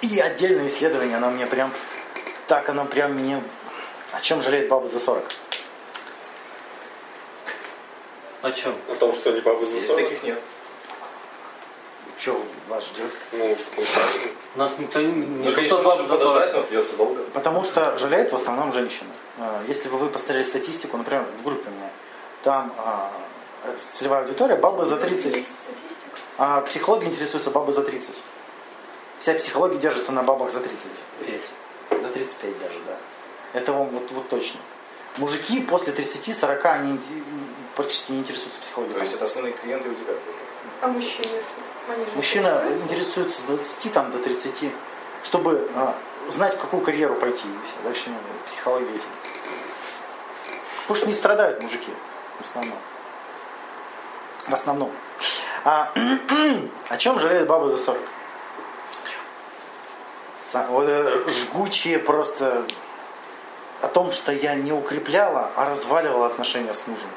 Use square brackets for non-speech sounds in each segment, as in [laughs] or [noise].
И отдельное исследование, оно мне прям, так оно прям мне, о чем жалеет баба за 40? О чем? О том, что они бабы за Здесь 40. таких нет. Что вас ждет? Ну, нас никто не... Ну, конечно, можно за 40. подождать, но придется долго. Потому что жалеют в основном женщины. А, Если бы вы посмотрели статистику, например, в группе у меня, там а, целевая аудитория бабы за 30. Есть статистика. А психологи интересуются бабы за 30. Вся психология держится на бабах за 30. Петь. За 35 даже, да. Это вам вот, вот точно. Мужики после 30-40 они практически не интересуются психологией. То есть это основные клиенты у тебя тоже. А мужчины, они же Мужчина интересуются? интересуется с 20 там, до 30, чтобы а, знать, в какую карьеру пойти. Дальше ну, психология. Потому что не страдают мужики в основном. В основном. А, [clears throat] о чем жалеют бабы за 40? Вот это жгучие просто о том, что я не укрепляла, а разваливала отношения с мужем.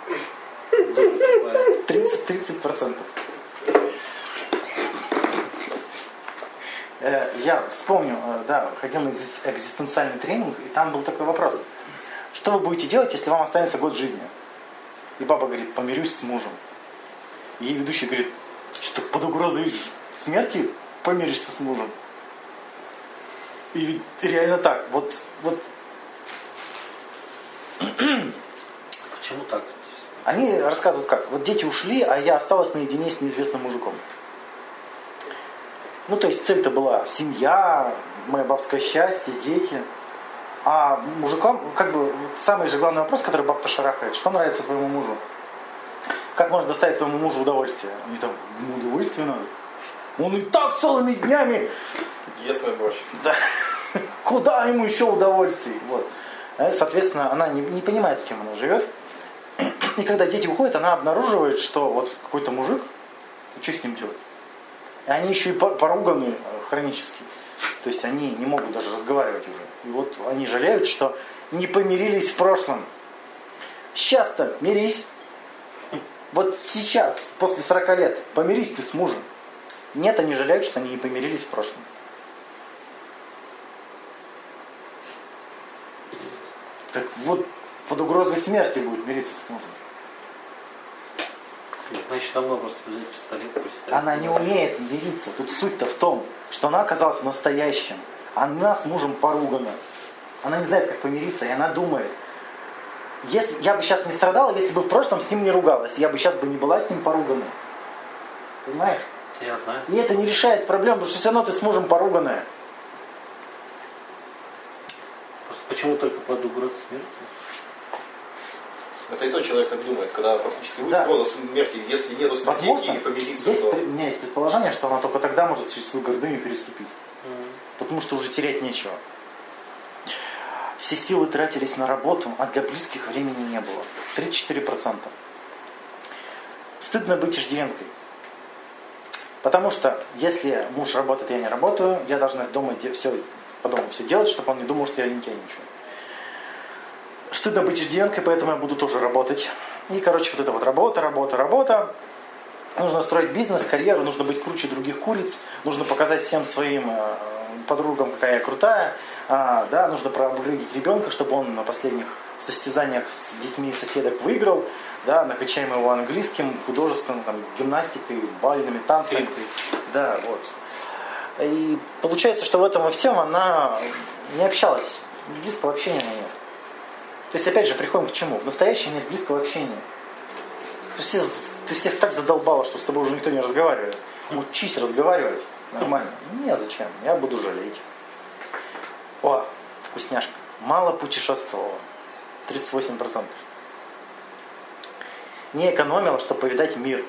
30, процентов. Э, Я вспомню, э, да, ходил на экзис- экзистенциальный тренинг, и там был такой вопрос. Что вы будете делать, если вам останется год жизни? И баба говорит, помирюсь с мужем. И ведущий говорит, что под угрозой смерти помиришься с мужем. И ведь реально так. Вот, вот Почему так? Они рассказывают как. Вот дети ушли, а я осталась наедине с неизвестным мужиком. Ну, то есть цель-то была семья, мое бабское счастье, дети. А мужикам, как бы, самый же главный вопрос, который бабка шарахает, что нравится твоему мужу? Как можно доставить твоему мужу удовольствие? Они там, ему удовольствие надо. Он и так целыми днями Ест мой борщ. да. Куда ему еще удовольствий? Вот. Э, Соответственно, она не, не понимает, с кем она живет. [clears throat] И когда дети уходят, она обнаруживает, что вот какой-то мужик, что с ним делать? И они еще и по- поруганы э, хронически. То есть они не могут даже разговаривать уже. И вот они жалеют, что не помирились в прошлом. Сейчас-то мирись. Вот сейчас, после 40 лет, помирись ты с мужем. Нет, они жалеют, что они не помирились в прошлом. Так вот, под угрозой смерти будет мириться с мужем. Значит, давно просто взять пистолет, приставить. Она не умеет мириться. Тут суть-то в том, что она оказалась настоящим. Она с мужем поругана. Она не знает, как помириться, и она думает. Если, я бы сейчас не страдала, если бы в прошлом с ним не ругалась. Я бы сейчас бы не была с ним поругана. Понимаешь? Я знаю. И это не решает проблем, потому что все равно ты с мужем поруганная. Просто почему только под угрозой смерти? Это и тот человек так думает, когда фактически Да. угроза смерти, если нету стратегии Возможно, помириться, есть, то у меня есть предположение, что она только тогда может через свою гордыню переступить. Потому что уже терять нечего. Все силы тратились на работу, а для близких времени не было. 34%. Стыдно быть иждивенкой. Потому что если муж работает, я не работаю, я должна дома все, по дому все делать, чтобы он не думал, что я лентяйничаю. Стыдно быть иждивенкой, поэтому я буду тоже работать. И, короче, вот это вот работа, работа, работа. Нужно строить бизнес, карьеру, нужно быть круче других куриц, нужно показать всем своим э, подругам, какая я крутая, А, да, нужно проапгрейдить ребенка, чтобы он на последних состязаниях с детьми соседок выиграл, да, накачаем его английским, художественным, там, гимнастикой, бальными танцами. Да, вот. И получается, что в этом во всем она не общалась, близкого общения она нет. То есть, опять же, приходим к чему? В настоящем нет близкого общения. Ты, все, ты всех так задолбала, что с тобой уже никто не разговаривает. Учись разговаривать нормально. Не, зачем? Я буду жалеть. О, вкусняшка. Мало путешествовала. 38%. Не экономила, чтобы повидать мир.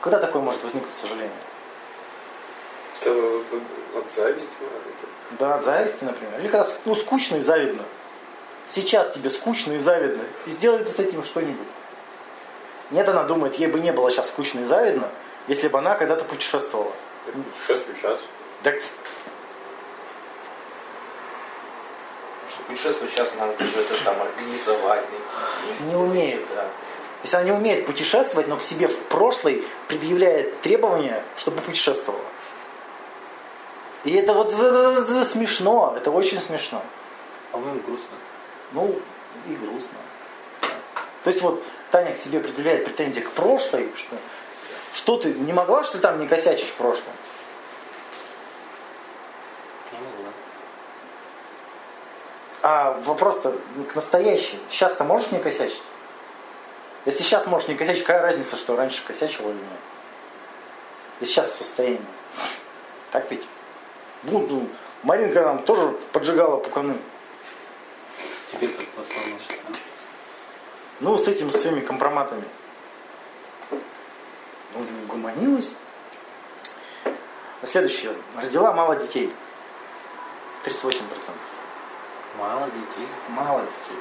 Когда такое может возникнуть сожаление? Это от зависти, наверное. Да, от зависти, например. Или когда ну, скучно и завидно. Сейчас тебе скучно и завидно. И сделай ты с этим что-нибудь. Нет, она думает, ей бы не было сейчас скучно и завидно, если бы она когда-то путешествовала. Я путешествую сейчас. Так что путешествовать сейчас надо тоже это там организовать. Не умеет. Да. если она не умеет путешествовать, но к себе в прошлой предъявляет требования, чтобы путешествовала. И это вот смешно, это очень смешно. По-моему, грустно. Ну, и грустно. То есть вот Таня к себе предъявляет претензии к прошлой, что, что ты не могла, что ли, там не косячить в прошлом? Не могла. А вопрос-то к настоящей. Сейчас-то можешь не косячить? Если сейчас можешь не косячить, какая разница, что раньше косячила или нет? И сейчас в состоянии. Так ведь? Ну, Маринка нам тоже поджигала пуканы. Теперь как послал наш. Ну, с этими своими компроматами. Ну, угомонилась. Следующее. Родила мало детей. 38%. Мало детей. Мало детей.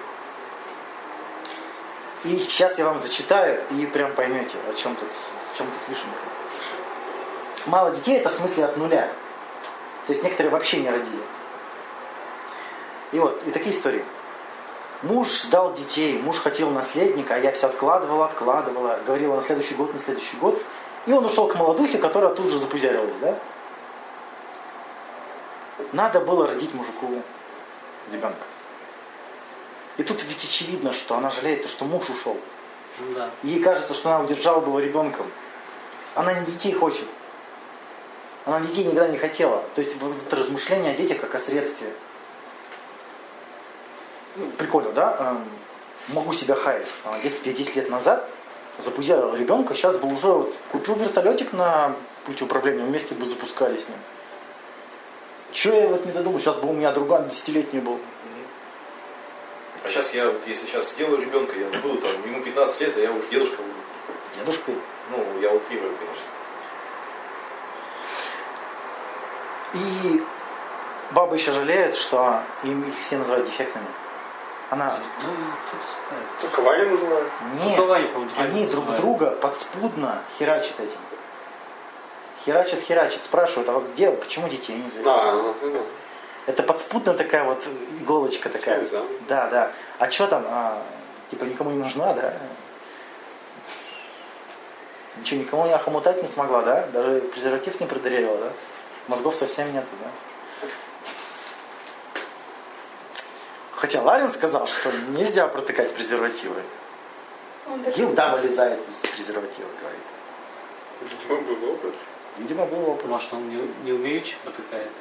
И сейчас я вам зачитаю, и прям поймете, о чем тут, в чем тут вишенка. Мало детей это в смысле от нуля. То есть некоторые вообще не родили. И вот, и такие истории. Муж ждал детей, муж хотел наследника, а я все откладывала, откладывала, говорила на следующий год, на следующий год. И он ушел к молодухе, которая тут же запузярилась, да? Надо было родить мужику ребенка. И тут ведь очевидно, что она жалеет, что муж ушел. Ну да. Ей кажется, что она удержала бы его ребенком. Она не детей хочет. Она детей никогда не хотела. То есть это размышление о детях как о средстве. Ну, прикольно, да? Эм, Могу себя хаять. А Если бы я 10 лет назад запузярил ребенка, сейчас бы уже вот купил вертолетик на пути управления, вместе бы запускали с ним. Чего я вот не додумал? Сейчас бы у меня друган десятилетний был. А сейчас я, вот если сейчас сделаю ребенка, я буду там, ему 15 лет, а я уже дедушка буду. Дедушкой. Ну, я утрирую, конечно. И бабы еще жалеют, что им их все называют дефектными. Она, Ну. Только Ваня называют. нет, Ну, по-моему, они друг называют. друга подспудно херачат этим. Херачат, херачат, спрашивают, а вот где, почему детей не зовут? А, ну, ну, ну. Это подспудная такая вот иголочка такая. Что за? Да, да. А что там, а, типа никому не нужна, да? Ничего, никому не охомутать не смогла, да? Даже презерватив не продырявила, да? Мозгов совсем нету, да? Хотя Ларин сказал, что нельзя протыкать презервативы. Гилда вылезает из презерватива, говорит. Видимо, был опыт. Видимо, был опыт. Может, он не, не умеючи протыкает?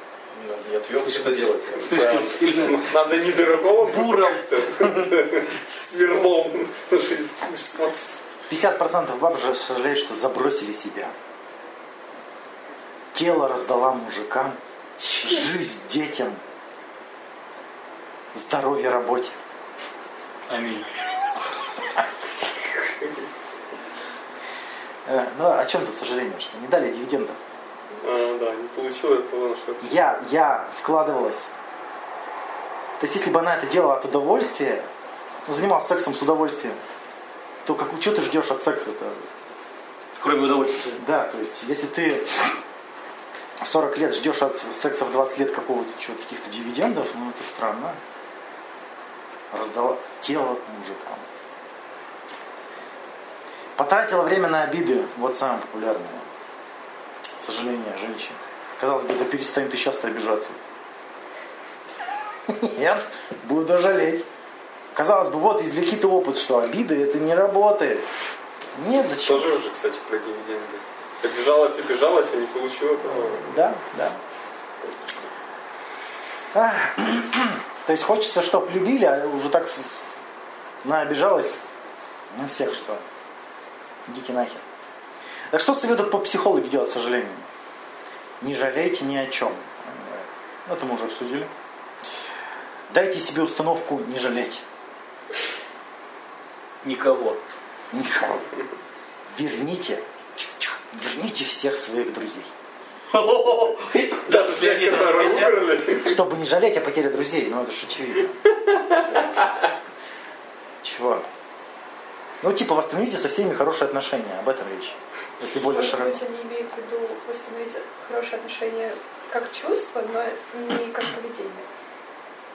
Не отвертый это делать. [laughs] Надо не дыроколом Буром. протыкать-то. [laughs] Сверлом. [laughs] 16. 50% баб же сожалеют, что забросили себя. Тело раздала мужикам, жизнь детям, здоровье работе. Аминь. Э, Ну, о чем тут сожаление, что не дали дивидендов? А, да, не получил этого, что Я, я вкладывалась. То есть, если бы она это делала от удовольствия, ну, занималась сексом с удовольствием, то как, что ты ждешь от секса-то? Кроме удовольствия. Да, то есть, если ты 40 лет ждешь от секса в 20 лет какого-то чего-то, каких-то дивидендов, ну это странно. Раздала тело мужикам. Потратила время на обиды. Вот самое популярное. Сожаление женщин. Казалось бы, да перестань ты часто обижаться. Нет, буду жалеть. Казалось бы, вот извлеки ты опыт, что обиды это не работает. Нет, зачем? Тоже уже, кстати, про дивиденды. Обижалась, обижалась, а не получила этого. Да, да. А, [clears throat] То есть хочется, чтоб любили, а уже так с- наобижалась на всех, что идите нахер. Так что советуют по психологу делать, к сожалению? Не жалейте ни о чем. Это мы уже обсудили. Дайте себе установку не жалеть. Никого. Никого. Верните, верните всех своих друзей. Даже те, Леонид, которые хотя- умерли. Чтобы не жалеть о потере друзей, ну это же очевидно. Чего? Ну, типа, восстановите со всеми хорошие отношения, об этом речь. Если более Может широко. быть, они имеют в виду восстановить хорошие отношения как чувство, но не как поведение.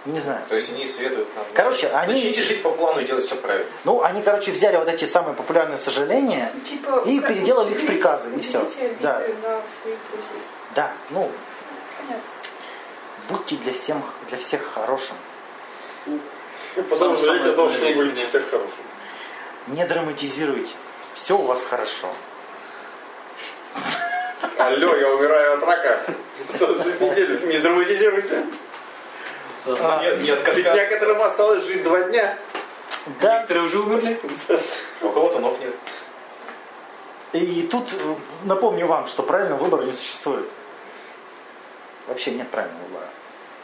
Не знаю. То есть они советуют нам. Короче, они- Начните жить по плану и делать все правильно. Ну, они, короче, взяли вот эти самые популярные сожаления. Ну, Типа, И переделали их в приказы, и обиды Да. на своих друзей. Да, ну, Понятно. будьте для, всем, для всех хорошим. Потом Самое жалеете о том, что были для всех хорошими. Не драматизируйте. Все у вас хорошо. Алло, я умираю от рака. Что за неделю? Не драматизируйте. А, Нет, нет, Ведь как некоторым осталось жить два дня. да, Некоторые уже умерли. у кого-то ног нет. И тут э, напомню вам, что правильного выбора не существует. Вообще нет правильного выбора.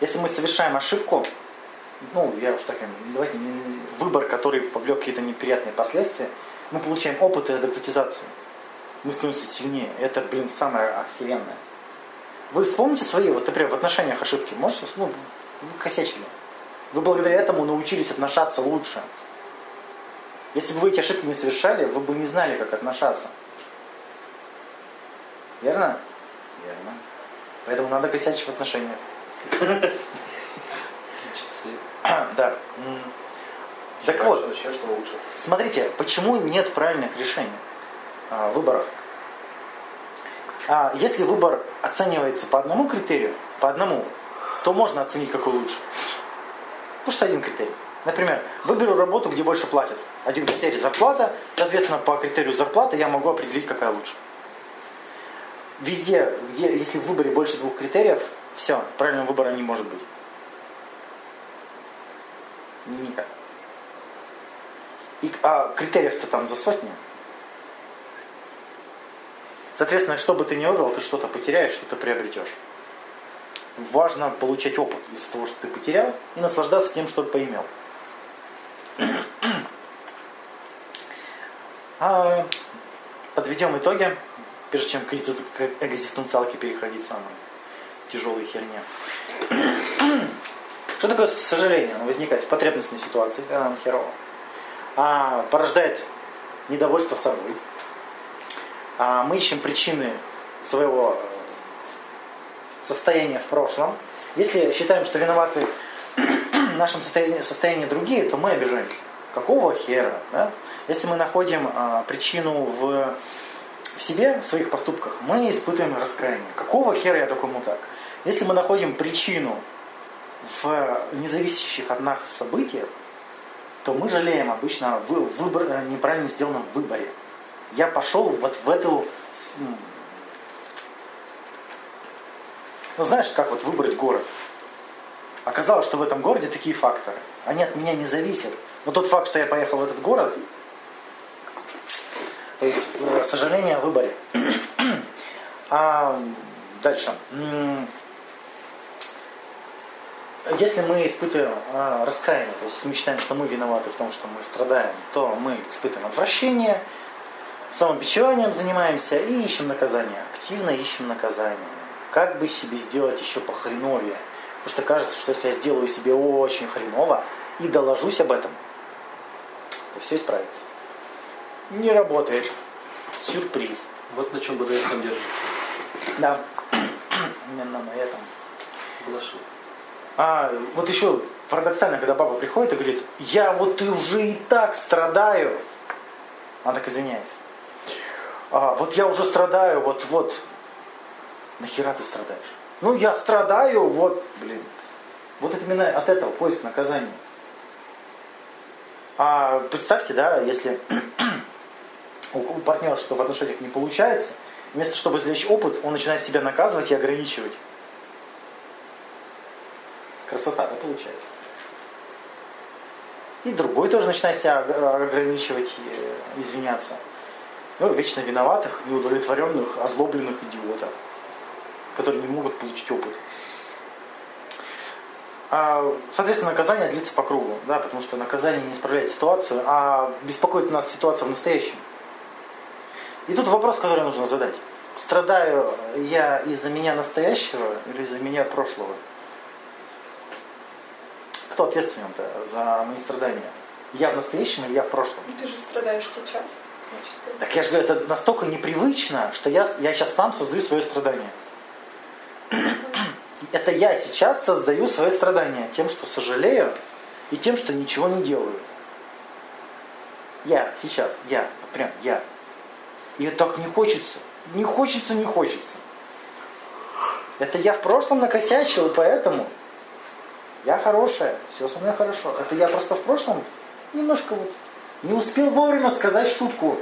Если мы совершаем ошибку, ну, я уж так, давайте, не- выбор, который повлек какие-то неприятные последствия, мы получаем опыт и адаптизацию. Мы становимся сильнее. Это, блин, самое охеренное. Вы вспомните свои, вот, например, в отношениях ошибки. Можете, ну, вы косячили. Вы благодаря этому научились отношаться лучше. Если бы вы эти ошибки не совершали, вы бы не знали, как отношаться. Верно? Верно. Поэтому надо косячить в отношениях. Да. Так вот, смотрите, почему нет правильных решений, а, выборов? А, если выбор оценивается по одному критерию, по одному, то можно оценить, какой лучше. Потому один критерий. Например, выберу работу, где больше платят. Один критерий зарплата, соответственно, по критерию зарплаты я могу определить, какая лучше. Везде, где, если в выборе больше двух критериев, все, правильного выбора не может быть. Никак. И, а критериев-то там за сотни. Соответственно, что бы ты ни выбрал, ты что-то потеряешь, что-то приобретешь. Важно получать опыт из того, что ты потерял, и наслаждаться тем, что поимел. А, подведем итоги, прежде чем к экзист- к экзистенциалке переходить самой тяжелой херне. [clears throat] Что такое сожаление? Оно возникает в потребностной ситуации, когда нам херово. А, порождает недовольство собой. А, мы ищем причины своего состояния в прошлом. Если считаем, что виноваты в [clears throat] нашем состоянии, состоянии другие, то мы обижаемся. Какого хера? Да? Если мы находим а, причину в, в себе, в своих поступках, мы испытываем раскаяние. Какого хера я такой мудак? Если мы находим причину в независящих от нас событиях, то мы жалеем обычно вы- выбор, неправильно сделанном выборе. Я пошел вот в эту... с- м, Ну знаешь, как вот выбрать город? Оказалось, что в этом городе такие факторы. Они от меня не зависят. Но тот факт, что я поехал в этот город, то есть э, сожаление о выборе. А дальше. Если мы испытываем а, раскаяние, то есть мы считаем, что мы виноваты в том, что мы страдаем, то мы испытываем отвращение, самобичеванием занимаемся и ищем наказание. Активно ищем наказание. Как бы себе сделать еще похреновее. Потому что кажется, что если я сделаю себе очень хреново и доложусь об этом, то все исправится. Не работает. Сюрприз. Вот на чем БДСМ держится. Да. [clears throat] Именно на этом. Глашу. А вот еще парадоксально, когда папа приходит и говорит, я вот и уже и так страдаю. Она так извиняется. А, вот я уже страдаю, вот, вот. Нахера ты страдаешь? Ну, я страдаю, вот, блин. Вот это именно от этого поиск наказания. А представьте, да, если [clears throat] у партнера что в отношениях не получается, вместо чтобы извлечь опыт, он начинает себя наказывать и ограничивать. Красота, да, получается? И другой тоже начинает себя ог- ограничивать э, извиняться. Ну, вечно виноватых, неудовлетворенных, озлобленных идиотов, которые не могут получить опыт. А, Соответственно, наказание длится по кругу, да, потому что наказание не исправляет ситуацию, а беспокоит нас ситуация в настоящем. И тут вопрос, который нужно задать. Страдаю я из-за меня настоящего или из-за меня прошлого? Кто ответственен-то за мои страдания? Я в настоящем или я в прошлом? Ты же страдаешь сейчас. Значит, ты- Так я же говорю, это настолько непривычно, что я, я сейчас сам создаю свое страдание. Это я сейчас создаю свое страдание тем, что сожалею и тем, что ничего не делаю. Я сейчас, я, прям я. И так не хочется. Не хочется, не хочется. Это я в прошлом накосячил, и поэтому я хорошая, все со мной хорошо. Это я просто в прошлом немножко вот не успел вовремя сказать шутку.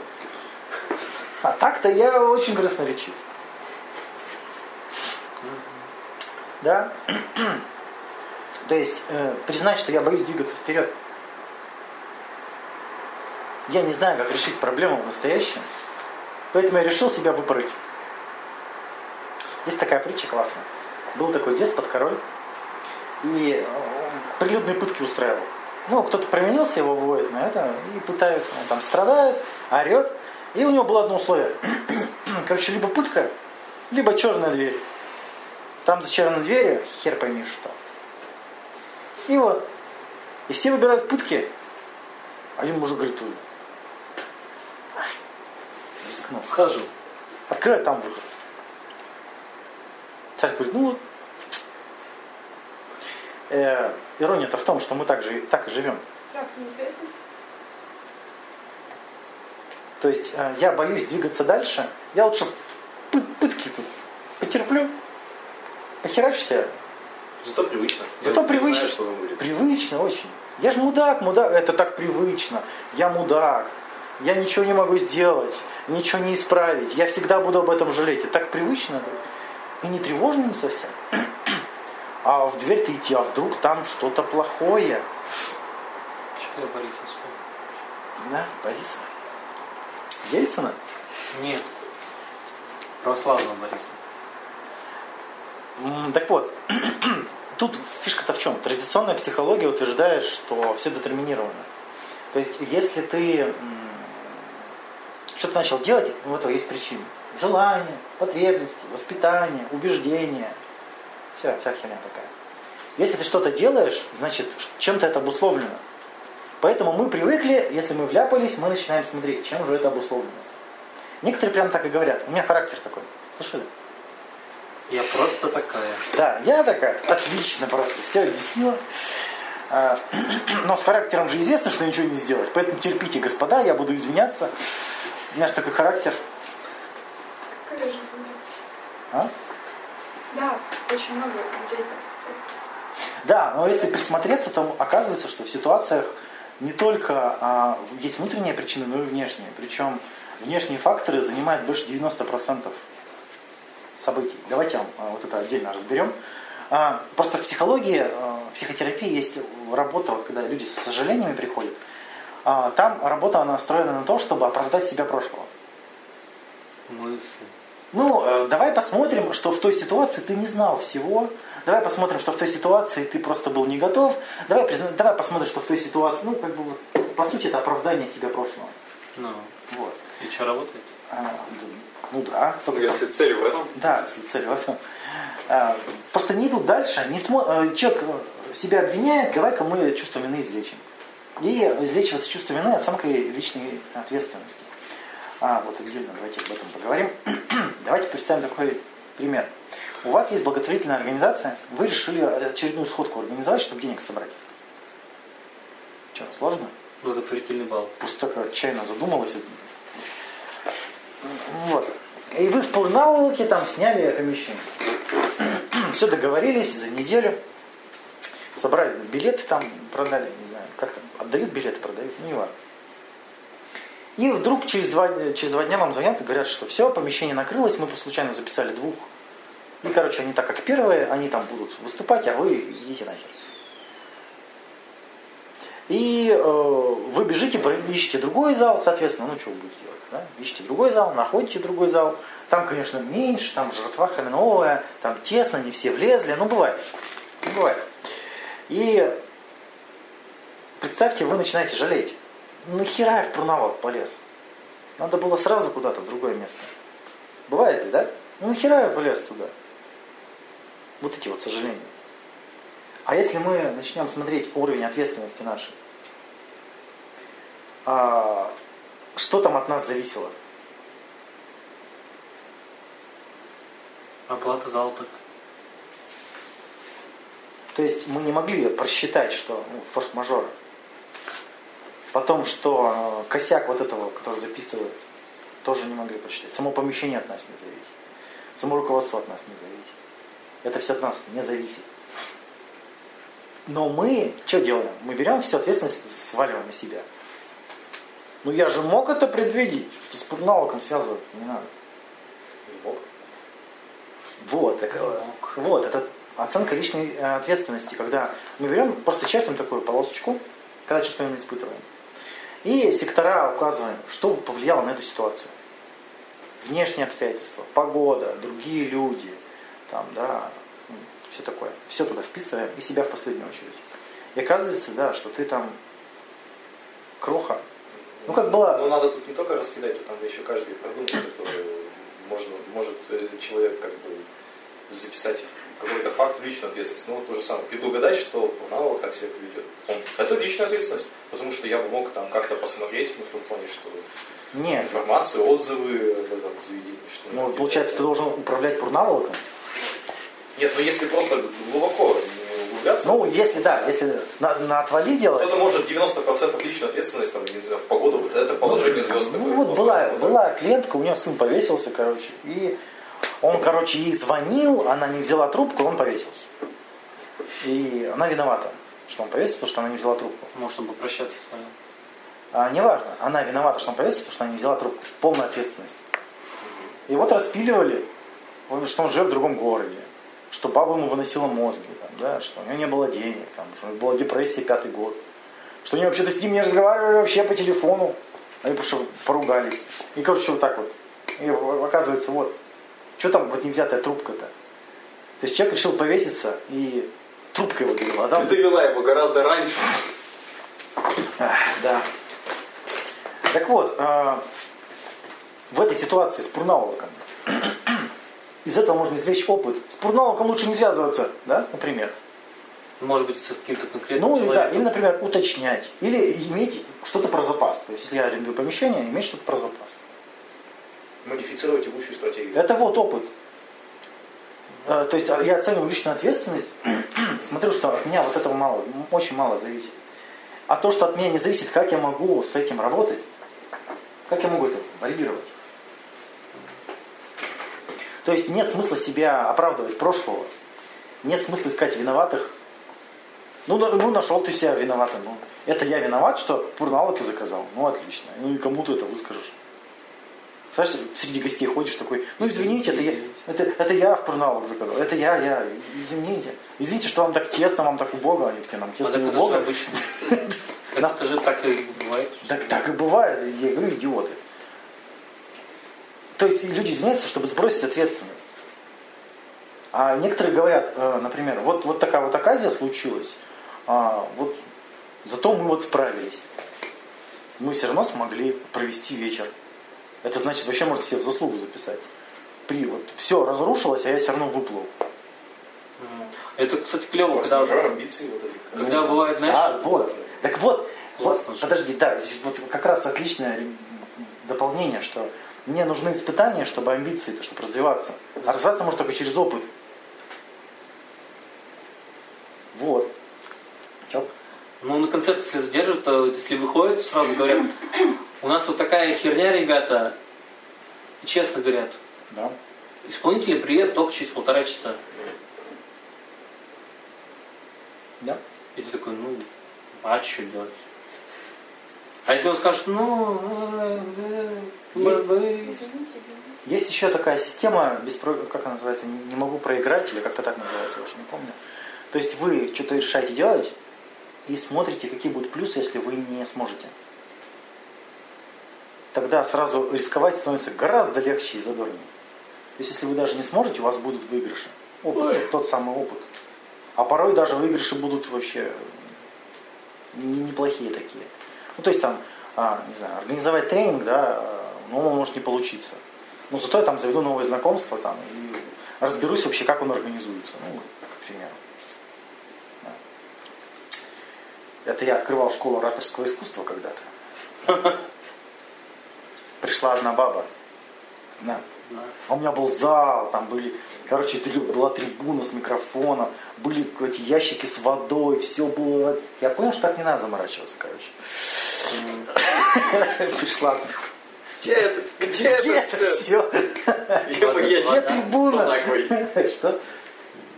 А так-то я очень красноречив. Да? [clears throat] То есть э, признать, что я боюсь двигаться вперед. Я не знаю, как решить проблему в настоящем. Поэтому я решил себя выпороть. Есть такая притча классная. Был такой деспот, король, и э, прилюдные пытки устраивал. Ну, кто-то променился, его выводят на это, и пытаются. Он там страдает, орет. И у него было одно условие. [clears throat] Короче, либо пытка, либо черная дверь. Там за черной дверью хер пойми что. И вот. И все выбирают пытки. Один мужик говорит, «Ой, ай, рискнул. Схожу. Открывай там выход. Царь говорит, ну вот. Э, ирония-то в том, что мы так, же, так и живем. Страх неизвестности. То есть э, я боюсь двигаться дальше. Я лучше пы- пытки тут потерплю. Похерачу себя. Зато привычно. Зато Я привычно. знаю, что он будет. Привычно очень. Я же мудак, мудак. Это так привычно. Я мудак. Я ничего не могу сделать. Ничего не исправить. Я всегда буду об этом жалеть. И так привычно. И не тревожно не совсем. [clears throat] А в дверь-то идти, а вдруг там что-то плохое. Что я Бориса вспомнил? Да, Бориса. Ельцина? Нет. Православного Бориса. Так вот, [clears throat] тут фишка-то в чем? Традиционная психология утверждает, что все детерминировано. То есть, если ты что-то начал делать, у этого есть причины. Желание, потребности, воспитание, убеждения. Вся, вся херня такая. Если ты что-то делаешь, значит, чем-то это обусловлено. Поэтому мы привыкли, если мы вляпались, мы начинаем смотреть, чем же это обусловлено. Некоторые прям так и говорят. У меня характер такой. Слышали? Я просто такая. Да, я такая, отлично просто, все объяснила. А, [clears throat] Но с характером же известно, что ничего не сделать. Поэтому терпите, господа, я буду извиняться. У меня же такой характер. Какая же? А? Да, очень много людей. Да, но если присмотреться, то оказывается, что в ситуациях не только а, есть внутренние причины, но и внешние. Причем внешние факторы занимают больше 90% событий. Давайте вам а, вот это отдельно разберем. А, Просто в психологии, а, в психотерапии есть работа, вот когда люди с сожалениями приходят. Там работа она настроена на то, чтобы оправдать себя прошлого. Мысли. Ну, э, давай посмотрим, что в той ситуации ты не знал всего. Давай посмотрим, что в той ситуации ты просто был не готов. Давай, призна- давай посмотрим, что в той ситуации, ну, как бы, вот, по сути, это оправдание себя прошлого. Ну. Вот. И что работает? А, ну да, только Если цель в этом, Да, если цель в этом. А, Просто не идут дальше. Не смо... э, Человек э, себя обвиняет, давай-ка мы чувство вины излечим. И излечивается чувство вины оценкой личной ответственности. А, вот отдельно давайте об этом поговорим. [clears throat] давайте представим такой пример. У вас есть благотворительная организация, вы решили очередную сходку организовать, чтобы денег собрать. Что, сложно? Благотворительный бал. Просто так отчаянно задумалась. Вот. И вы в Пурналке там сняли помещение. [clears throat] Все договорились за неделю. Собрали билеты там, продали, не знаю, как там, отдают билеты, продают, ну не важно. И вдруг через два, через два дня вам звонят и говорят, что все, помещение накрылось, мы случайно записали двух. И, короче, они так как первые, они там будут выступать, а вы идите нахер. И э, вы бежите, ищете другой зал, соответственно, ну что вы будете делать? Да? Ищете другой зал, находите другой зал. Там, конечно, меньше, там жратва хреновая, там тесно, не все влезли, ну бывает. Ну, бывает. И представьте, вы начинаете жалеть. Нахера я в Пурнавок полез? Надо было сразу куда-то в другое место. Бывает ли, да? Ну нахера я полез туда? Вот эти вот сожаления. А если мы начнем смотреть уровень ответственности нашей, а, что там от нас зависело? Оплата только. То есть мы не могли просчитать, что ну, форс-мажор. Потом, что э, косяк вот этого, который записывает, тоже не могли просчитать. Само помещение от нас не зависит. Само руководство от нас не зависит. Это все от нас не зависит. Но мы что делаем? Мы берем всю ответственность, сваливаем на себя. Ну я же мог это предвидеть, что с навыком связывать не надо. Не мог. Вот, так, э, вот, это оценка личной э, ответственности, когда мы берем, просто чертим такую полосочку, когда чувствуем испытываем. И сектора указываем, что повлияло на эту ситуацию. Внешние обстоятельства, погода, другие люди, там, да, все такое. Все туда вписываем и себя в последнюю очередь. И оказывается, да, что ты там кроха. Ну, как было... Но надо тут не только раскидать, тут надо еще каждый продумать, который можно, может э, человек как бы записать какой-то факт личную ответственность. Ну, вот то же самое. Предугадать, что навык так себя поведет. Это личная ответственность, потому что я бы мог там как-то посмотреть, ну, в том плане, что Нет, информацию, отзывы об этом заведении. Что ну, получается, ты должен управлять пурнаволоком. Нет, ну если просто глубоко углубляться, Ну, если, да, если на, на отвали делать, кто-то может 90% личную ответственность, там, не знаю, в погоду, вот это положение звезд. такое. Ну вот была, была клиентка, у нее сын повесился, короче, и он, короче, ей звонил, она не взяла трубку, он повесился. И она виновата, что он повесился, потому что она не взяла трубку. Может, он попрощаться с вами. А, неважно, она виновата, что он повесился, потому что она не взяла трубку. Полная ответственность. И вот распиливали, что он живет в другом городе, что баба ему выносила мозги, да, что у него не было денег, там, что у него была депрессия пятый год, что они вообще-то с ним не разговаривали вообще по телефону, они что поругались. И, короче, вот так вот. И оказывается, вот, что там вот не взятая трубка-то? То есть человек решил повеситься, и трубка его довела, да? Ты довела его гораздо раньше. Ах, Да. Так вот, а, в этой ситуации с пурналоком из этого можно извлечь опыт. С пурналоком лучше не связываться, да, например. Может быть, с каким-то конкретным Ну, или, да, человеком. или, например, уточнять. Или иметь что-то про запас. То есть, если я арендую помещение, иметь что-то про запас. Модифицировать текущую стратегию. Это вот опыт. Э, То есть я оцениваю личную ответственность, [clears throat] смотрю, что от меня вот этого мало, очень мало зависит. А то, что от меня не зависит, как я могу с этим работать, как я могу это варьировать. То есть нет смысла себя оправдывать прошлого, нет смысла искать виноватых. Ну, ну нашел ты себя виноватым. Ну, это я виноват, что пурналоки заказал. Ну, отлично. Ну и кому ты это выскажешь. Знаешь, среди гостей ходишь такой, ну извините, это я, это, это я в пурналог заказал, это я, я, извините. Извините, что вам так тесно, вам так убого, они такие, нам А тесно так и убого. [laughs] Это же так и бывает. Так, так и бывает, я говорю, идиоты. То есть люди извиняются, чтобы сбросить ответственность. А некоторые говорят, э, например, вот, вот такая вот оказия случилась, а, вот зато мы вот справились. Мы все равно смогли провести вечер. Это значит, вообще можно себе в заслугу записать. При вот все разрушилось, а я все равно выплыл. Это, кстати, клево, когда, уже амбиции вот эти. когда бывает, знаешь, А, вот. Так вот, вот, подожди, да, вот как раз отличное дополнение, что мне нужны испытания, чтобы амбиции, чтобы развиваться. А развиваться можно только через опыт. Вот. Чё? Ну, на концерт, если задержат, то если выходят, сразу говорят, у нас вот такая херня, ребята, и честно говорят, Да. исполнители приедут только через полтора часа. Да. И ты такой, ну, а что делать? А если он скажет, ну, э, э, Извините, извините. Есть еще такая система, без, как она называется, не, могу проиграть, или как-то так называется, я уж не помню. То есть вы что-то решаете делать и смотрите, какие будут плюсы, если вы не сможете. Тогда сразу рисковать становится гораздо легче и задорнее. То есть если вы даже не сможете, у вас будут выигрыши. Опыт, тот самый опыт. А порой даже выигрыши будут вообще не- неплохие такие. Ну, то есть там, а, не знаю, организовать тренинг, да, а, ну, он может не получиться. Но зато я там заведу новые знакомства там и разберусь вообще, как он организуется. Ну, к примеру. Да. Это я открывал школу ораторского искусства когда-то. Пришла одна баба. Да. А у меня был зал, там были, короче, была трибуна с микрофоном, были эти ящики с водой, все было. Я понял, что так не надо заморачиваться, короче. Пришла. Где это? Где, Где это все? Где трибуна? Что?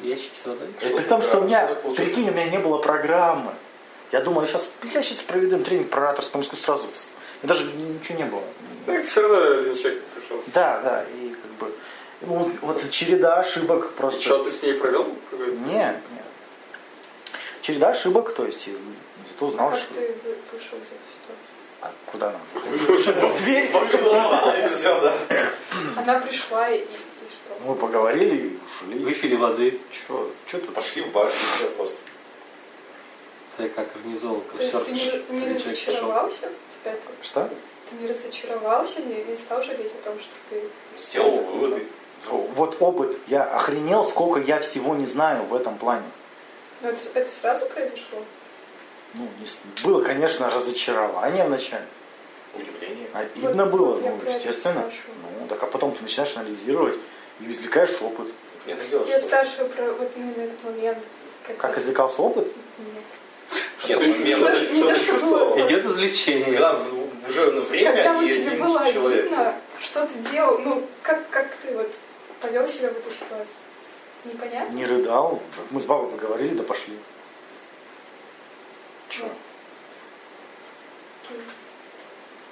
ящики с водой. При том, что у меня, прикинь, у меня не было программы. Я думал, я сейчас, я сейчас проведу тренинг про ораторскому искусству сразу. И даже ничего не было. Так все равно один человек пришел. Да, да, и вот, вот череда ошибок И просто. что, ты с ней провел? какой-то? Нет, нет. Череда ошибок, то есть, и зато знал, Как что... ты вы- вышел из этой ситуации? А куда нам? [laughs] Дверь. [laughs] И все, да. Она пришла и, и что? Мы поговорили и ушли. Выпили воды. Че, че тут? Пошли в бар, и все просто. Это как организовал То есть ты не, не разочаровался? Тебя это, Что? ты не разочаровался, не, не стал жалеть о том, что ты... Сделал выводы. Вот опыт. Я охренел, сколько я всего не знаю в этом плане. Ну, это, это сразу произошло? Ну, не было, конечно, разочарование вначале. Удивление. Обидно Вот- было, вот ну, естественно. Ну, так а потом ты начинаешь анализировать и извлекаешь опыт. Нет, Я спрашиваю про вот именно этот момент. Как ты- извлекался опыт? Нет. [laughs] Нет. Идет извлечение. Когда уже на время Когда вот и тебе было человек. обидно, что ты делал, ну, как, как ты вот повел себя в этой ситуации? Непонятно? Не рыдал. Мы с бабой поговорили, да пошли. Че?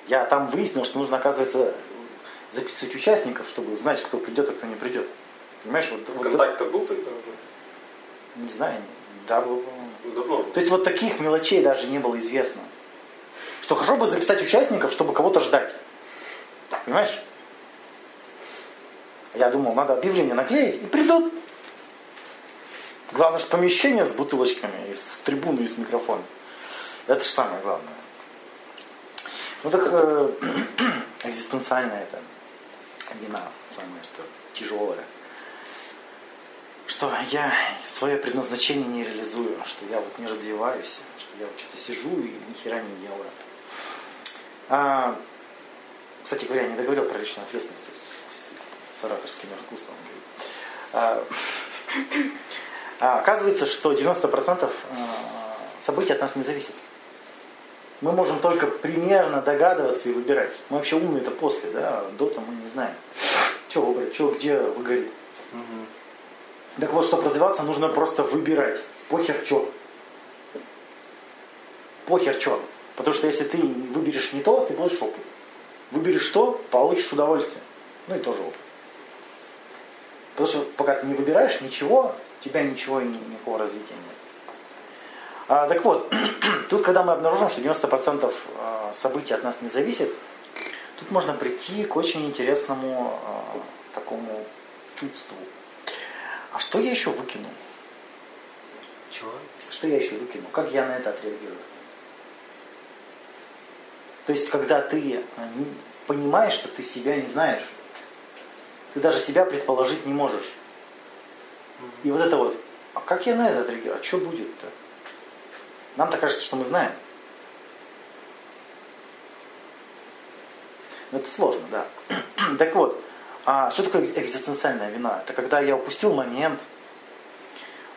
Я там выяснил, что нужно, оказывается, записывать участников, чтобы знать, кто придет, а кто не придет. Понимаешь, вот, вот- Контакт-то был тогда уже? не знаю, да, было. Ну, Давно. То есть вот таких мелочей даже не было известно. Что хорошо бы записать участников, чтобы кого-то ждать. Понимаешь? Я думал, надо объявление наклеить, и придут. Главное, что помещение с бутылочками, и с трибуны, и с микрофоном. Это же самое главное. Ну так э, [clears throat] экзистенциальная это вина, самое что тяжелое. Что я свое предназначение не реализую, что я вот не развиваюсь, что я вот что-то сижу и ни хера не делаю. А, кстати говоря, я не договорил про личную ответственность с, ораторским искусством. А, а, оказывается, что 90% а, событий от нас не зависит. Мы можем только примерно догадываться и выбирать. Мы вообще умные это после, да, до-то мы не знаем. Что выбрать, что где выгорит. Мгм. Так вот, чтобы развиваться, нужно просто выбирать. Похер что. Похер что. Потому что если ты выберешь не то, ты получишь опыт. Выберешь то, получишь удовольствие. Ну и тоже опыт. Потому что пока ты не выбираешь ничего, у тебя ничего и ни- никакого развития нет. А, так вот, [clears throat] тут когда мы обнаружим, что 90% а, событий от нас не зависит, тут можно прийти к очень интересному а, такому чувству. А что я еще выкину? Чего? Что я еще выкину? Как я на это отреагирую? То есть, когда ты а, понимаешь, что ты себя не знаешь, ты даже себя предположить не можешь. И вот это вот, а как я на это отреагирую? А что будет-то? Нам-то кажется, что мы знаем. Но это сложно, да. [clears throat] так вот, а что такое экзистенциальная вина? Это когда я упустил момент,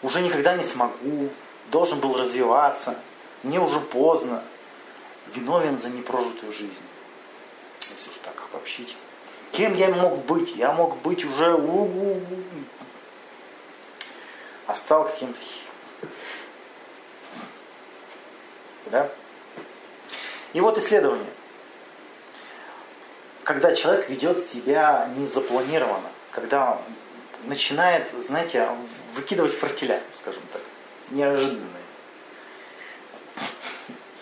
уже никогда не смогу, должен был развиваться, мне уже поздно, виновен за непрожитую жизнь. Если уж так обобщить. Кем я мог быть? Я мог быть уже а стал каким-то да? И вот исследование. Когда человек ведет себя незапланированно, когда начинает, знаете, выкидывать фортеля, скажем так, неожиданные.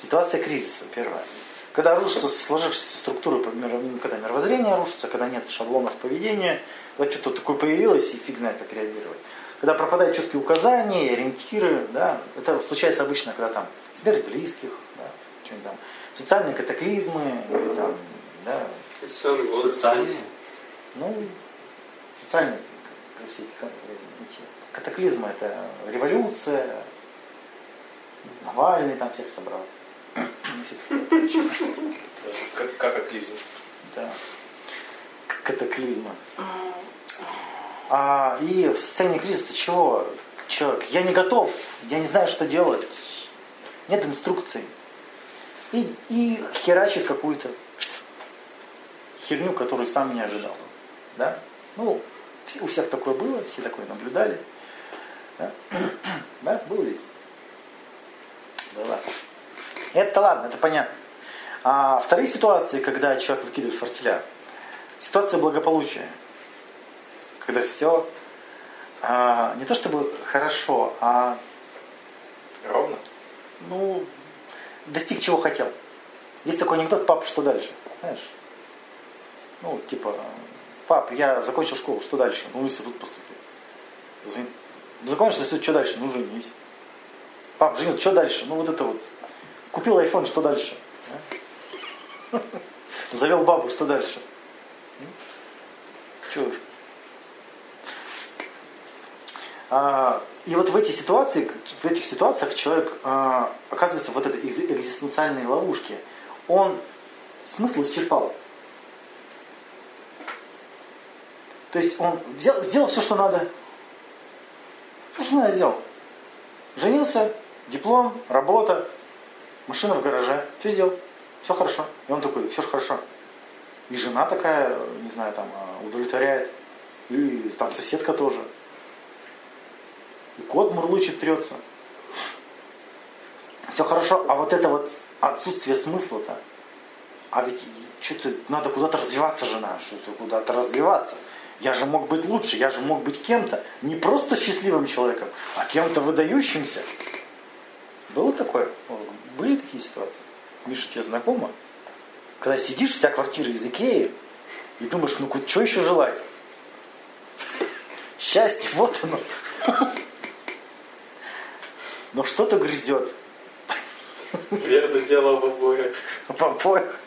Ситуация кризиса, первая. Когда рушится сложившаяся структура, мир- когда мировоззрение рушится, когда нет шаблонов поведения, когда что-то такое появилось, и фиг знает, как реагировать. Когда пропадают четкие указания, ориентиры, да, это случается обычно, когда там смерть близких, да, что-нибудь там, социальные катаклизмы, или там, да. Социальные? ну, социальные все эти катаклизмы, это революция, Навальный там всех собрал. Как, как оклизм. Да. К- Катаклизмы. А, и в состоянии кризиса чего? Человек, я не готов, я не знаю, что делать. Нет инструкции. И, и херачит какую-то херню, которую сам не ожидал. Да? Ну, у всех такое было, все такое наблюдали. Да? [clears throat] Да, был ведь? Была. Это ладно, это понятно. А вторые ситуации, когда человек выкидывает фортеля, ситуация благополучия. Когда все а, не то чтобы хорошо, а Ровно? ну, достиг чего хотел. Есть такой анекдот, папа, что дальше? Знаешь? Ну, типа, пап, я закончил школу, что дальше? Ну, в институт поступил. Звонит. Закончил институт, что дальше? Ну, женись. Пап, женился, что дальше? Ну, вот это вот. Купил iPhone, что дальше? Завел бабу, что дальше? Че? А, и вот в эти ситуации, в этих ситуациях человек а, оказывается в вот этой экзи- экзистенциальной ловушке. Он смысл исчерпал. То есть он взял, сделал все, что надо. Все, что надо сделал. Женился, диплом, работа, машина в гараже. Все сделал. Все хорошо. И он такой, все же хорошо. И жена такая, не знаю, там, а, удовлетворяет. И там соседка тоже. И кот мурлычет, трется. Все хорошо, а вот это вот отсутствие смысла-то. А ведь что-то надо куда-то развиваться, жена, что-то куда-то развиваться. Я же мог быть лучше, я же мог быть кем-то, не просто счастливым человеком, а кем-то выдающимся. Было такое? Были такие ситуации? Миша, тебе знакомо? Когда сидишь, вся квартира из Икеи, и думаешь, ну что еще желать? Счастье, вот оно. Но что-то грызет. Верно дело в обоих. в обоих.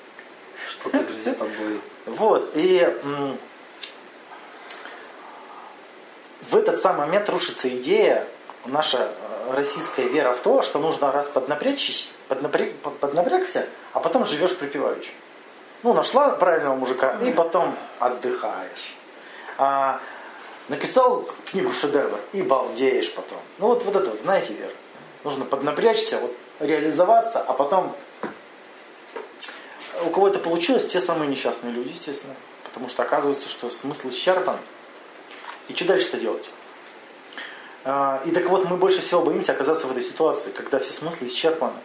Что-то грызет обои. Вот, и в этот самый момент рушится идея, наша российская вера в то, что нужно раз поднапрячься, поднапря- под- поднапрягся, а потом живешь припеваючи. Ну, нашла правильного мужика, и потом отдыхаешь. А, написал книгу шедевр и балдеешь потом. Ну вот, вот это вот, знаете, Вера, нужно поднапрячься, вот, реализоваться, а потом у кого это получилось, те самые несчастные люди, естественно. Потому что оказывается, что смысл исчерпан. И что дальше-то делать? А, И так вот, мы больше всего боимся оказаться в этой ситуации, когда все смыслы исчерпаны.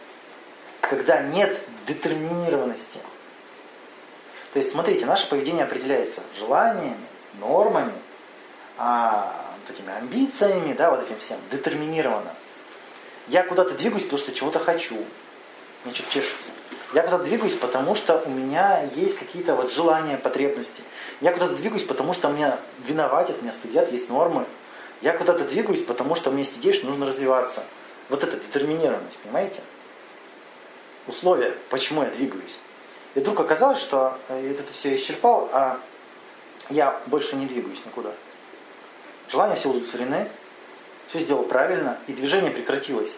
Когда нет детерминированности. То есть, смотрите, наше поведение определяется желаниями, нормами, а, вот амбициями, да, вот этим всем, детерминировано. Я куда-то двигаюсь, потому что чего-то хочу. Мне что-то чешется. Я куда-то двигаюсь, потому что у меня есть какие-то вот желания, потребности. Я куда-то двигаюсь, потому что меня виноватят, меня стыдят, есть нормы. Я куда-то двигаюсь, потому что у меня есть идея, что нужно развиваться. Вот эта детерминированность, понимаете? Условия, почему я двигаюсь. И вдруг оказалось, что э, это все исчерпал, а я больше не двигаюсь никуда. Желания все удовлетворены, все сделал правильно, и движение прекратилось.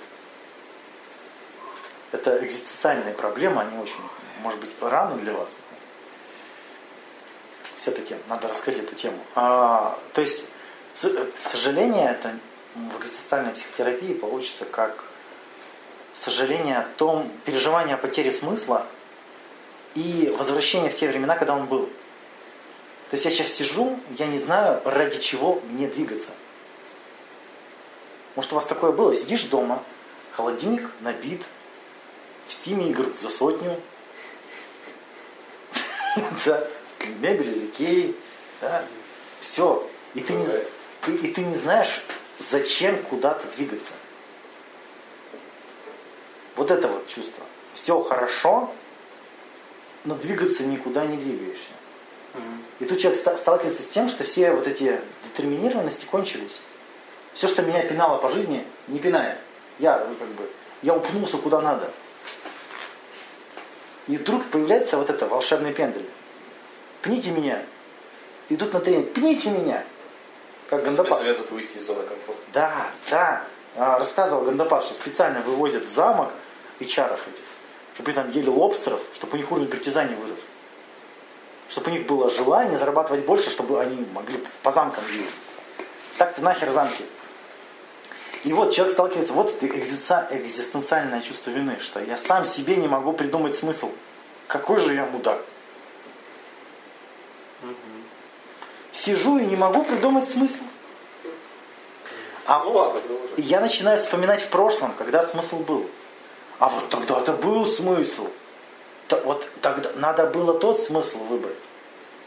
Это экзистенциальные проблемы, они очень, может быть, рано для вас. Все-таки надо раскрыть эту тему. А, то есть, сожаление это в экзистенциальной психотерапии получится как сожаление о том, переживание о потере смысла и возвращение в те времена, когда он был. То есть я сейчас сижу, я не знаю, ради чего мне двигаться. Может, у вас такое было? Сидишь дома, холодильник набит, в стиме игр за сотню, [laughs] мебель из Икеи, все. И ты, не, ты- и ты не знаешь, зачем куда-то двигаться. Вот это вот чувство. Все хорошо, но двигаться никуда не двигаешься. И тут человек ста- сталкивается с тем, что все вот эти детерминированности кончились. Все, что меня пинало по жизни, не пинает. Я ну, как бы, я упнулся куда надо. И вдруг появляется вот это волшебный пендель. Пните меня. Идут на тренинг. Пните меня. Как Тебе Гандапас. советуют выйти из зоны комфорта. Да, да. А, Рассказывал Гандапас, что специально вывозят в замок HR этих, чтобы они там ели лобстеров, чтобы у них уровень притязаний вырос. Чтобы у них было желание зарабатывать больше, чтобы они могли по замкам ездить. Так-то нахер замки. И вот человек сталкивается, вот это экзистенциальное чувство вины, что я сам себе не могу придумать смысл. Какой же я мудак. Сижу и не могу придумать смысл. А Ну ладно, я начинаю вспоминать в прошлом, когда смысл был. А вот тогда-то был смысл. Т- Вот тогда надо было тот смысл выбрать.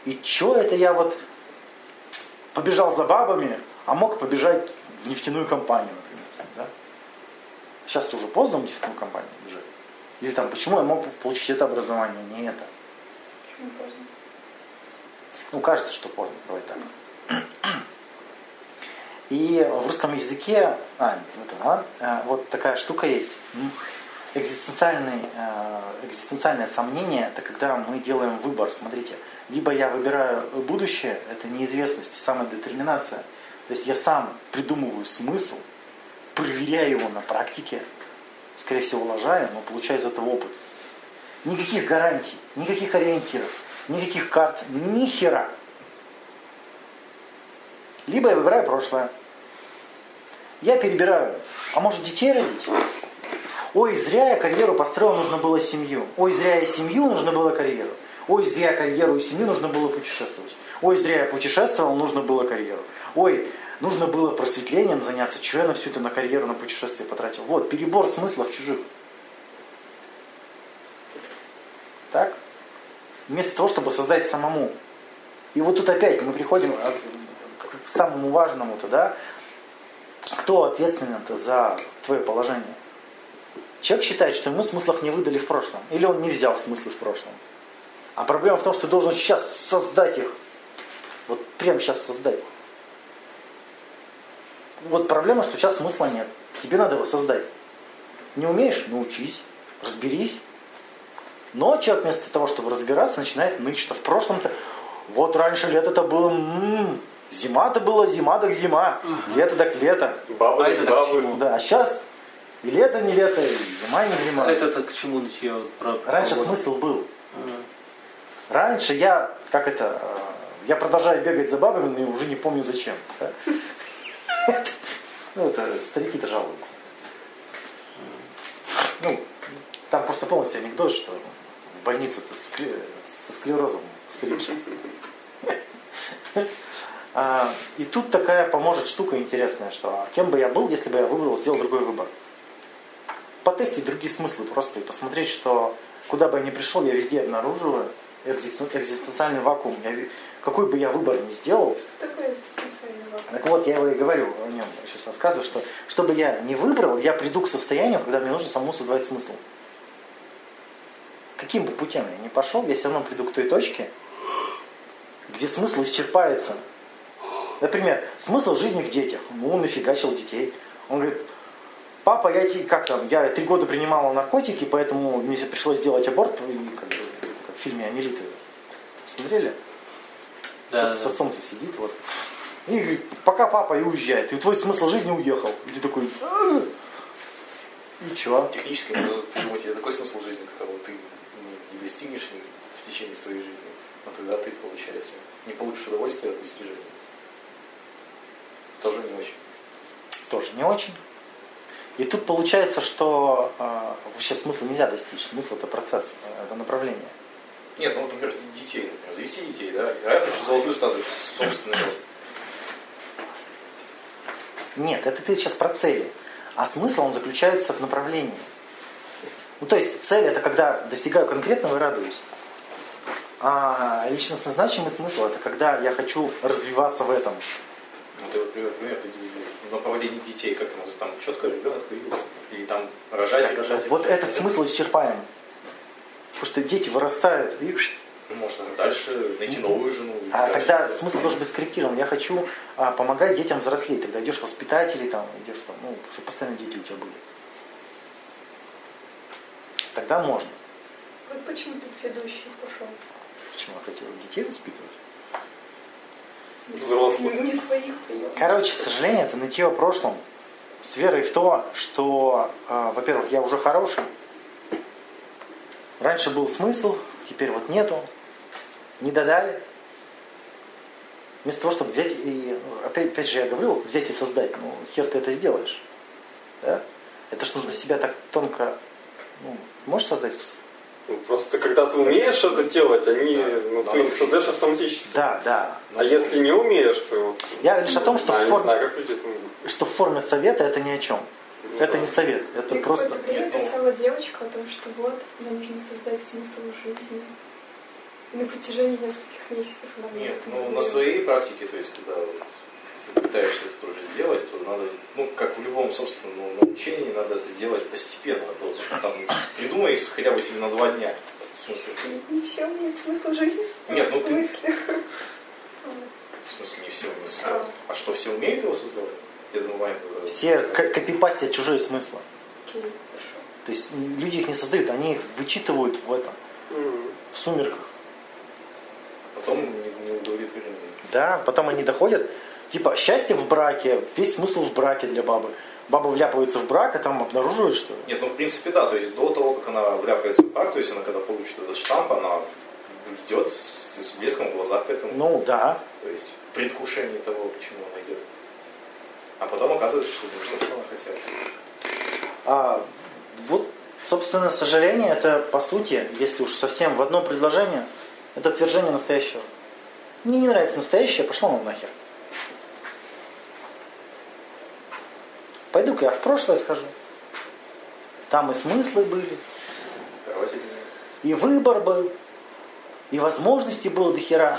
И чё это я вот побежал за бабами, а мог побежать в нефтяную компанию, например. Да? Сейчас уже поздно в нефтяную компанию бежать. Или там, почему я мог получить это образование, не это. Почему поздно? Ну, кажется, что поздно, давай так. И в русском языке, а, ладно, э, вот такая штука есть. Экзистенциальный, э, экзистенциальное сомнение – это когда мы делаем выбор. Смотрите, либо я выбираю будущее, это неизвестность, самодетерминация. То есть я сам придумываю смысл, проверяю его на практике, скорее всего, лажаю, но получаю из этого опыт. Никаких гарантий, никаких ориентиров, никаких карт, ни хера. Либо я выбираю прошлое. Я перебираю. А может детей родить? Ой, зря я карьеру построил, нужно было семью. Ой, зря я семью, нужно было карьеру. Ой, зря карьеру и семью, нужно было путешествовать. Ой, зря я путешествовал, нужно было карьеру. Ой, нужно было просветлением заняться. Чего я на всю это на карьеру, на путешествие потратил? Вот, перебор смыслов чужих. Так? Вместо того, чтобы создать самому. И вот тут опять мы приходим к самому важному-то, да? Кто ответственен-то за твое положение? Человек считает, что ему смыслов не выдали в прошлом. Или он не взял смыслы в прошлом. А проблема в том, что ты должен сейчас создать их. Вот прямо сейчас создать. Вот проблема, что сейчас смысла нет. Тебе надо его создать. Не умеешь? Научись. Разберись. Но человек вместо того, чтобы разбираться, начинает ныть, что в прошлом-то... Вот раньше лето-то было... м-м, зима-то была зима так зима. Лето так лето. Бабы, А это к бабы. Да, а сейчас и лето не лето, и зима не зима. Это-то к чему нытье? вот про Раньше погоду? смысл был. Раньше я, как это, э, я продолжаю бегать за бабами, но уже не помню зачем. да. Ну, это старики-то жалуются. Ну, там просто полностью анекдот, что больнице-то скле- со склерозом старик. А, И тут такая поможет штука интересная, что а кем бы я был, если бы я выбрал, сделал другой выбор. Потестить другие смыслы просто и посмотреть, что куда бы я ни пришел, я везде обнаруживаю экзистен- экзистенциальный вакуум. Я какой бы я выбор ни сделал, Что такое экзистенциальный вопрос? так вот, я его и говорю о нем, сейчас рассказываю, что чтобы я не выбрал, я приду к состоянию, когда мне нужно самому создавать смысл. Каким бы путем я ни пошел, я все равно приду к той точке, где смысл исчерпается. Например, смысл жизни в детях. Ну, он нафигачил детей. Он говорит, папа, я как там, я три года принимала наркотики, поэтому мне пришлось сделать аборт, и как, как в фильме Амелиты. Смотрели? Да, с, с да. отцом-то сидит вот. И говорит, пока папа и уезжает. И твой смысл жизни уехал. И ты такой, «А, и чё? Технически можно придумать такой смысл жизни, которого ты не достигнешь ни в течение своей жизни. Но тогда ты, получается, не получишь удовольствия от достижения. Тоже не очень. Тоже не очень. И тут получается, что э, вообще смысл нельзя достичь. Смысл это процесс, это направление. Нет, ну, например, детей, например, завести детей, да, а я хочу золотую статую собственный рост. Нет, это ты сейчас про цели. А смысл, он заключается в направлении. Ну, то есть цель это когда достигаю конкретного и радуюсь. А личностно значимый смысл это когда я хочу развиваться в этом. Ну, ты, вот, например, ты в направлении детей, как ты называешь, там четко ребенок появился. Или там рожать и рожать. Вот этот смысл исчерпаем. Потому что дети вырастают и Ну, можно дальше найти новую жену. А дальше. тогда смысл должен быть скорректирован. Я хочу а, помогать детям взрослеть. Тогда идешь в воспитатели, там, идешь там, ну, чтобы постоянно дети у тебя были. Тогда можно. Вот почему ты ведущий пошел? Почему я хотел детей воспитывать? Взрослых. Не своих прием. Короче, к сожалению, это нытье о прошлом. С верой в то, что, а, во-первых, я уже хороший. Раньше был смысл, теперь вот нету. Не додали. Вместо того, чтобы взять и, ну, опять, опять же я говорю, взять и создать, ну хер ты это сделаешь. Да? Это ж нужно себя так тонко, ну, можешь создать Ну, просто когда ты умеешь что-то делать, они, ну, ты их создаешь автоматически. Да, да. А если не умеешь, то вот, Я лишь о том, что а, в не форме, знаю, как люди это могут. что в форме совета это ни о чем. Ну, Это да. не совет, это Мне просто... какое-то время ну- писала девочка о том, что вот, мне нужно создать смысл жизни. И на протяжении нескольких месяцев Нет, это ну на своей практике, то есть когда вот пытаешься это тоже сделать, то надо, ну как в любом собственном научении, надо это делать постепенно. А то там, придумай хотя бы себе на два дня. В смысле? Не все имеет смысл жизни. Нет, ну в ты- смысле. В смысле не все умеют создавать. А что, все умеют его создавать? Я думаю, Ваня Все ко- копипастят чужие смыслы. Окей, хорошо. То есть люди их не создают, они их вычитывают в этом, Мгм. в сумерках. Потом не, не удовлетворены. Да, потом они доходят, типа, счастье в браке, весь смысл в браке для бабы. Баба вляпывается в брак, а там обнаруживают, что... Нет, ну в принципе да, то есть до того, как она вляпается в брак, то есть она когда получит этот штамп, она идет с, с блеском в глазах к этому. Ну, да. То есть в предвкушении того, к чему она идет. А потом оказывается, что это не то, что она хотела. А вот, собственно, сожаление, это, по сути, если уж совсем в одно предложение, это отвержение настоящего. Мне не нравится настоящее, пошло вам нахер. Пойду-ка я в прошлое схожу. Там и смыслы были, и выбор был, и возможностей было до хера.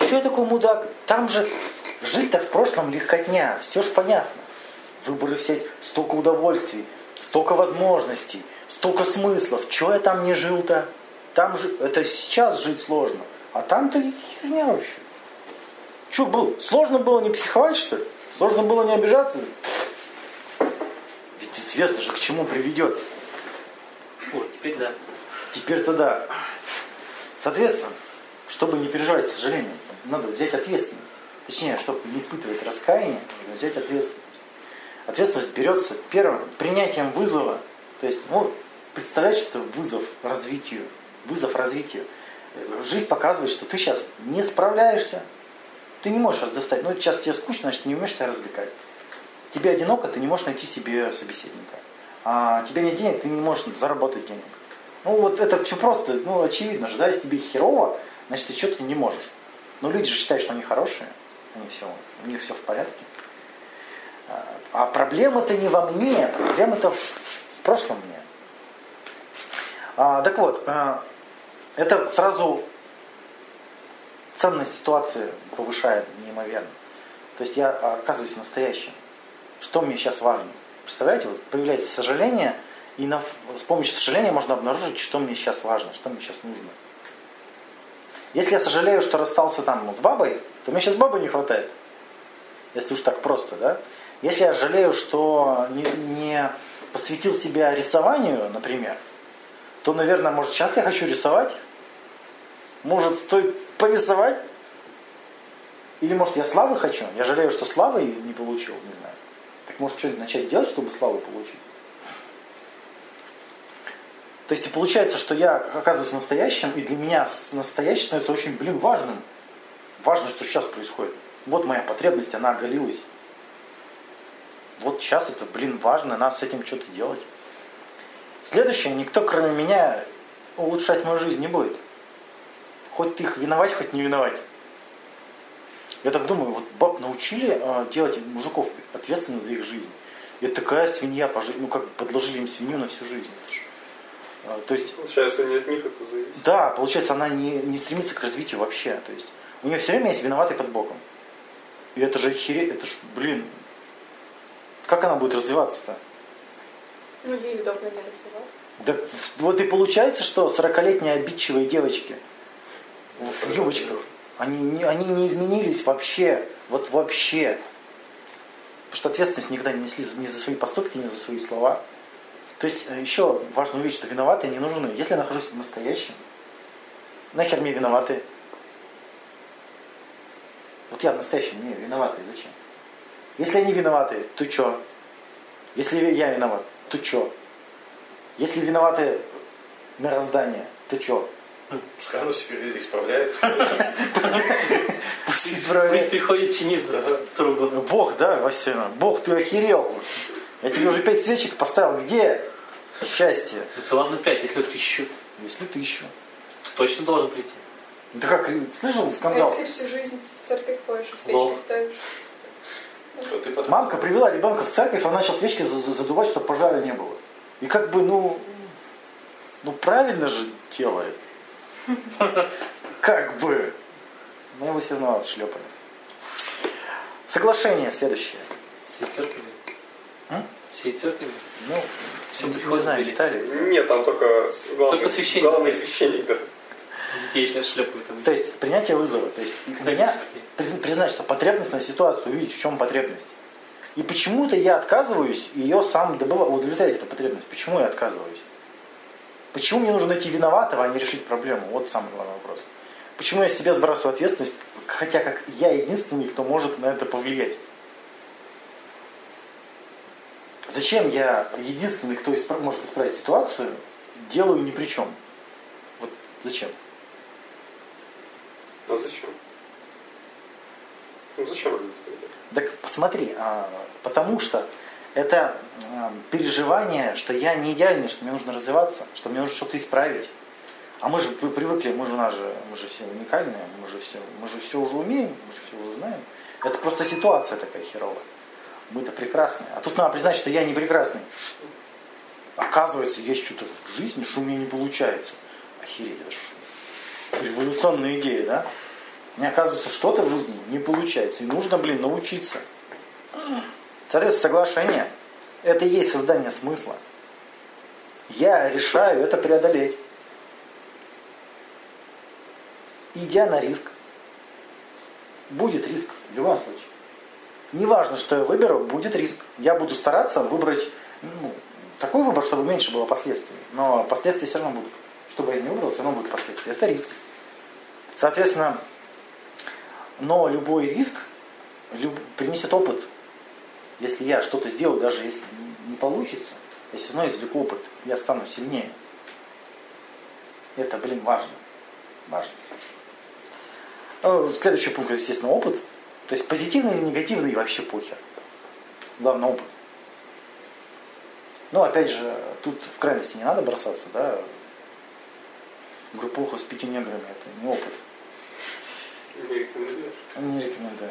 Че я такой мудак? Там же жить-то в прошлом легкотня, все ж понятно. Выборы все, столько удовольствий, столько возможностей, столько смыслов. Че я там не жил-то? Там же, это сейчас жить сложно. А там-то херня вообще. Че было? Сложно было не психовать, что ли? Сложно было не обижаться? Ведь известно же, к чему приведет. О, теперь да. Теперь-то да. Соответственно, чтобы не переживать сожаление, надо взять ответственность. Точнее, чтобы не испытывать раскаяние, нужно взять ответственность. Ответственность берется первым принятием вызова. То есть, ну, представлять, что вызов развитию. Вызов развитию. Жизнь показывает, что ты сейчас не справляешься. Ты не можешь достать. Ну, сейчас тебе скучно, значит, ты не умеешь себя развлекать. Тебе одиноко, ты не можешь найти себе собеседника. А тебе нет денег, ты не можешь заработать денег. Ну, вот это все просто, ну, очевидно же, да, если тебе херово, значит, ты что-то не можешь. Но люди же считают, что они хорошие, они все, у них все в порядке. А- А проблема-то не во мне, проблема-то в, в прошлом мне. А, так вот, а, это сразу ценность ситуации повышает неимоверно. То есть я оказываюсь настоящим. Что мне сейчас важно? Представляете, вот появляется сожаление, и на, с помощью сожаления можно обнаружить, что мне сейчас важно, что мне сейчас нужно. Если я сожалею, что расстался там с бабой, то мне сейчас бабы не хватает. Если уж так просто, да? Если я жалею, что не, не посвятил себя рисованию, например, то, наверное, может, сейчас я хочу рисовать? Может, стоит порисовать? Или, может, я славы хочу? Я жалею, что славы не получил, не знаю. Так может, что-нибудь начать делать, чтобы славу получить? То есть получается, что я оказываюсь настоящим, и для меня настоящее становится очень, блин, важным. Важно, что сейчас происходит. Вот моя потребность, она оголилась. Вот сейчас это, блин, важно, надо с этим что-то делать. Следующее, никто, кроме меня, улучшать мою жизнь не будет. Хоть ты их виновать, хоть не виновать. Я так думаю, вот баб научили э, делать мужиков ответственными за их жизнь. И такая свинья, по жи- ну как подложили им свинью на всю жизнь. Э, то есть Получается, не от них это зависит. да, получается, она не, не стремится к развитию вообще. То есть у нее все время есть виноватый под боком. И это же хере, это ж, блин, как она будет развиваться-то? Ну, ей удобно не развиваться. Да вот и получается, что 40-летние обидчивые девочки юбочках, они не, они не изменились вообще. Вот вообще. Потому что ответственность никогда не несли ни за свои поступки, ни за свои слова. То есть э, еще важно увидеть, что виноватые не нужны. Если я нахожусь в настоящем, нахер мне виноватые? Вот я в настоящем, не, виноватые, зачем? Если они виноваты, то что? Если я виноват, то что? Если виноваты мироздание, то что? Пускай оно себе исправляет. Пусть Пусть исправляет. приходит чинит трубу. Бог, да, Василий, Бог, ты охерел. Я тебе уже пять свечек поставил. Где? Счастье. Это ладно пять, если тысячу, Если тысячу. то точно должен прийти. Да как, слышал А скандал? если всю жизнь в церковь ходишь, Лол. свечки ставишь? То ты потом- Мамка привела ребенка в церковь, он начал свечки за- за- задувать, чтобы пожара не было. И как бы, ну, ну правильно же делает. Как бы. Но его все равно отшлепали. Соглашение следующее. Всей церкви. М? Всей церкви. Ну, Всё не знаю детали. Нет, там только главный, Только священник. главный священник, да. Детей сейчас шлепают. там. То есть принятие вызова. То есть меня признать, что потребность на ситуацию, увидеть, в чем потребность. И почему-то я отказываюсь ее сам добывать, удовлетворять эту потребность. Почему я отказываюсь? Почему мне нужно найти виноватого, а не решить проблему? Вот самый главный вопрос. Почему я себя сбрасываю ответственность, хотя как я единственный, кто может на это повлиять? Зачем я единственный, кто испра- может исправить ситуацию, делаю ни при чем? Вот зачем? А зачем? Ну зачем? Так посмотри, а, потому что это а, переживание, что я не идеальный, что мне нужно развиваться, что мне нужно что-то исправить. А мы же вы привыкли, мы же у нас же, мы же все уникальные, мы же все, мы же все уже умеем, мы же все уже знаем. Это просто ситуация такая херовая. Мы-то прекрасные. А тут надо признать, что я не прекрасный. Оказывается, есть что-то в жизни, что у меня не получается. Охереть, это ж революционная идея, да? Мне оказывается, что-то в жизни не получается. И нужно, блин, научиться. Соответственно, соглашение – это и есть создание смысла. Я решаю это преодолеть. Идя на риск. Будет риск в любом случае. Неважно, что я выберу, будет риск. Я буду стараться выбрать ну, такой выбор, чтобы меньше было последствий. Но последствия все равно будут. Что бы я ни выбрал, все равно будут последствия. Это риск. Соответственно, но любой риск люб- принесет опыт. Если я что-то сделаю, даже если не получится, я все равно извлеку опыт. Я стану сильнее. Это, блин, важно. Важно. Ну, Следующий пункт, естественно, опыт. То есть позитивный или негативный вообще похер. Главное опыт. Но опять же, тут в крайности не надо бросаться, да. Группуху с пятью неграми это не опыт. Не рекомендуешь? Не рекомендую.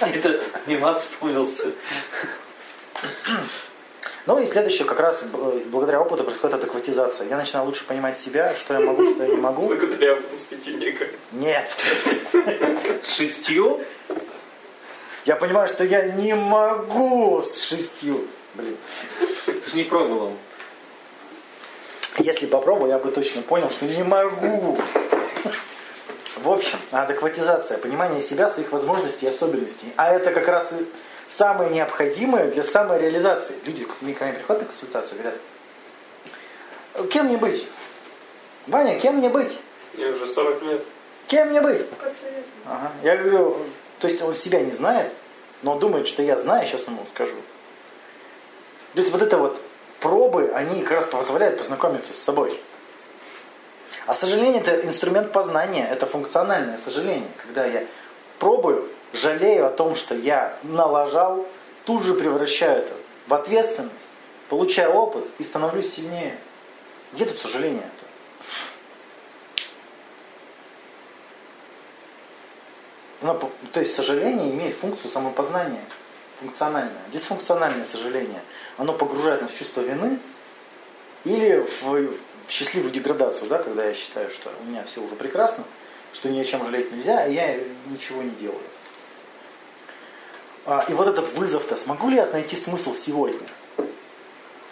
Это мимас вспомнился. Ну и следующее, как раз благодаря опыту происходит адекватизация. Я начинаю лучше понимать себя, что я могу, что я не могу. Благодаря опыту священника. Нет. С шестью? Я понимаю, что я не могу с шестью. Блин. Ты же не пробовал. Если попробую, я бы точно понял, что не могу. В общем, адекватизация, понимание себя, своих возможностей и особенностей. А это как раз и самое необходимое для самореализации. Люди ко мне ко мне приходят на консультацию, говорят, кем мне быть? Ваня, кем мне быть? Мне уже 40 лет. Кем мне быть? Посоветуй. Ага. Я говорю, то есть он себя не знает, но он думает, что я знаю, сейчас ему скажу. То есть вот это вот пробы, они как раз позволяют познакомиться с собой. А сожаление это инструмент познания, это функциональное сожаление. Когда я пробую, жалею о том, что я налажал, тут же превращаю это в ответственность, получаю опыт и становлюсь сильнее. Где тут сожаление-то? Оно по- то есть сожаление имеет функцию самопознания, функциональное. Дисфункциональное сожаление, оно погружает нас в чувство вины или в, в счастливую деградацию, да, когда я считаю, что у меня все уже прекрасно, что ни о чем жалеть нельзя, и я ничего не делаю. А, и вот этот вызов-то, смогу ли я найти смысл сегодня?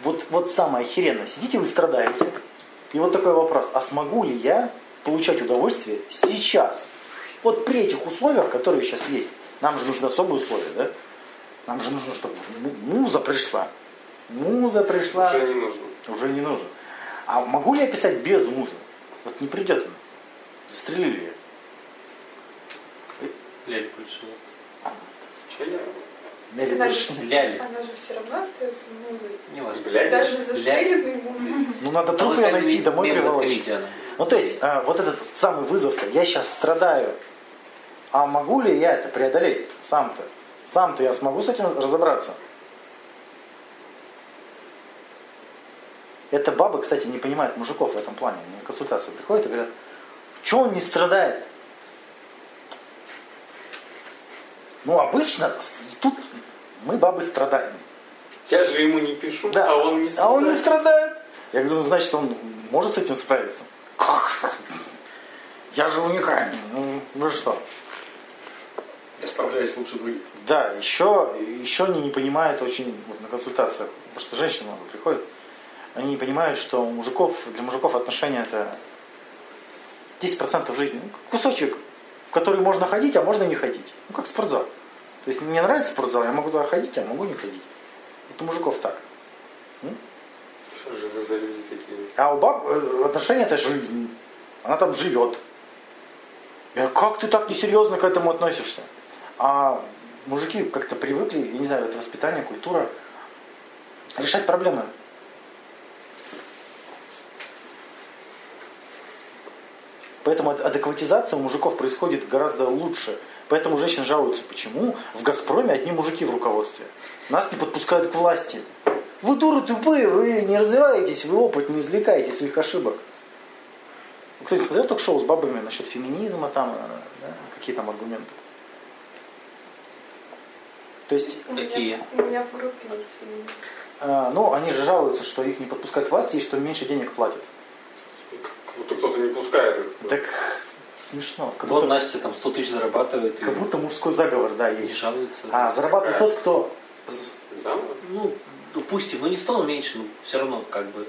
Вот, вот самое охеренное, сидите вы страдаете, и вот такой вопрос, а смогу ли я получать удовольствие сейчас? Вот при этих условиях, которые сейчас есть, нам же нужны особые условия, да? Нам же нужно, чтобы му- муза пришла. Муза пришла. Уже не нужно. Уже не нужно. А могу ли я писать без музы? Вот не придет она. Застрелили ее. Ляли пришел. Че Нелли Она же, Брежнева. Ляли. она же все равно остается музой. Не важно. Блядь. Даже застреленной музой. [laughs] Ну надо труп ее найти, домой приволочь. Ну то есть, а, вот этот самый вызов-то, я сейчас страдаю. А могу ли я это преодолеть сам-то? Сам-то я смогу с этим разобраться? Это бабы, кстати, не понимают мужиков в этом плане. Они на консультацию приходят и говорят, что он не страдает? Ну, обычно тут мы бабы страдаем. Я же ему не пишу, Да. а он не А он не страдает. страдает. Я говорю, ну, значит, он может с этим справиться? Как? Я же уникальный. Ну, вы что? Я справляюсь лучше других. Да, еще, еще они не понимают очень вот на консультациях, потому что женщины много приходят, они не понимают, что у мужиков, для мужиков отношения это 10% жизни. Ну, кусочек, в который можно ходить, а можно не ходить. Ну, как спортзал. То есть мне нравится спортзал, я могу туда ходить, а могу не ходить. Вот у мужиков так. Что же вы за люди такие? А у баб э, отношения это жизнь. Она там живет. Я, как ты так несерьезно к этому относишься? А мужики как-то привыкли, я не знаю, это воспитание, культура, решать проблемы. Поэтому ад- адекватизация у мужиков происходит гораздо лучше. Поэтому женщины жалуются, почему в «Газпроме» одни мужики в руководстве. Нас не подпускают к власти. Вы дуры тупые, вы не развиваетесь, вы опыт не извлекаете своих ошибок. Кто-то смотрел ток-шоу с бабами насчет феминизма, там, э, да, какие там аргументы? То есть, У меня- Какие? У меня в группе есть феминист. э, ну, они же жалуются, что их не подпускают к власти и что меньше денег платят. Будто кто-то не пускает их. Так смешно. Как Вот будто, Настя там 100 тысяч зарабатывает и как будто мужской заговор, да, не есть. жалуется. А зарабатывает тот, кто з- Заново? Ну, допустим, ну не 100, но меньше, но все равно как бы.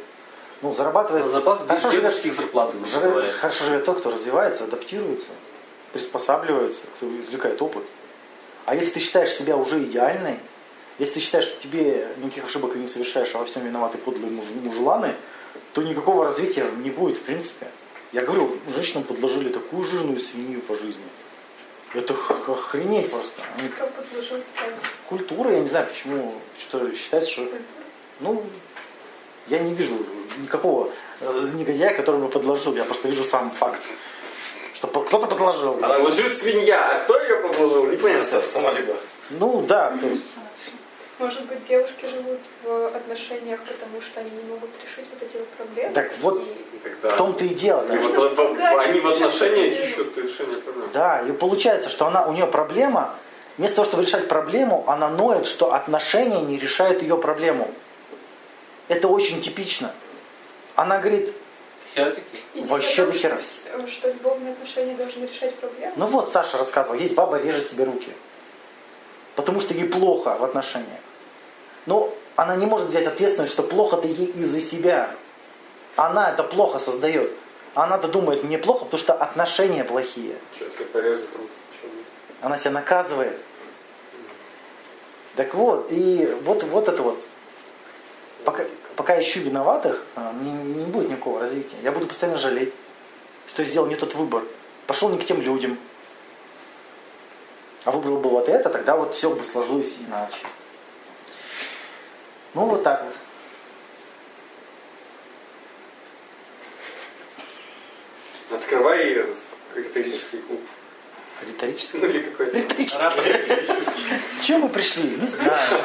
ну, зарабатывает. На зарплату Хорошо живет- девушки зарплаты, живет- говоря. хорошо живет тот, кто развивается, адаптируется, приспосабливается, кто извлекает опыт. А если ты считаешь себя уже идеальной, если ты считаешь, что тебе никаких ошибок ты не совершаешь, а во всем виноваты подлые муж, мужланы, то никакого развития не будет в принципе. Я говорю, женщинам подложили такую жирную свинью по жизни. Это охренеть просто. Они- Кто подложил такая культура, я не знаю, почему что считается, что культура? ну, я не вижу никакого э, негодяя, который бы подложил. Я просто вижу сам факт, что кто-то подложил. Она лежит свинья, а кто ее подложил? Непонятно. Сама либо. Ну да, то есть, Может быть, девушки живут в отношениях, потому что они не могут решить вот эти вот проблемы. Так вот, И Тогда в том-то и дело. они, да. в, в- они в отношениях ищут решение проблем. Да, и получается, что она, у нее проблема, вместо того, чтобы решать проблему, она ноет, что отношения не решают ее проблему. Это очень типично. Она говорит, Вообще до хера. что вс- Что любовные отношения должны решать проблемы. ну вот Саша рассказывал, есть баба режет себе руки. Потому что ей плохо в отношениях. Но она не может взять ответственность, что плохо-то ей из-за себя. Она это плохо создает. Она-то думает, мне плохо, потому что отношения плохие. Что, если порезать руку? Чё, нет? Она себя наказывает. Так вот, и вот, вот это вот. Пока, пока ищу виноватых, а, не, не будет никакого развития. Я буду постоянно жалеть, что я сделал не тот выбор. Пошел не к тем людям. А выбрал бы вот это, тогда вот все бы сложилось иначе. Ну, вот так вот. Открывай риторический клуб. Риторически. Ну или какой-то. Риторически. Чем мы пришли? Не знаю.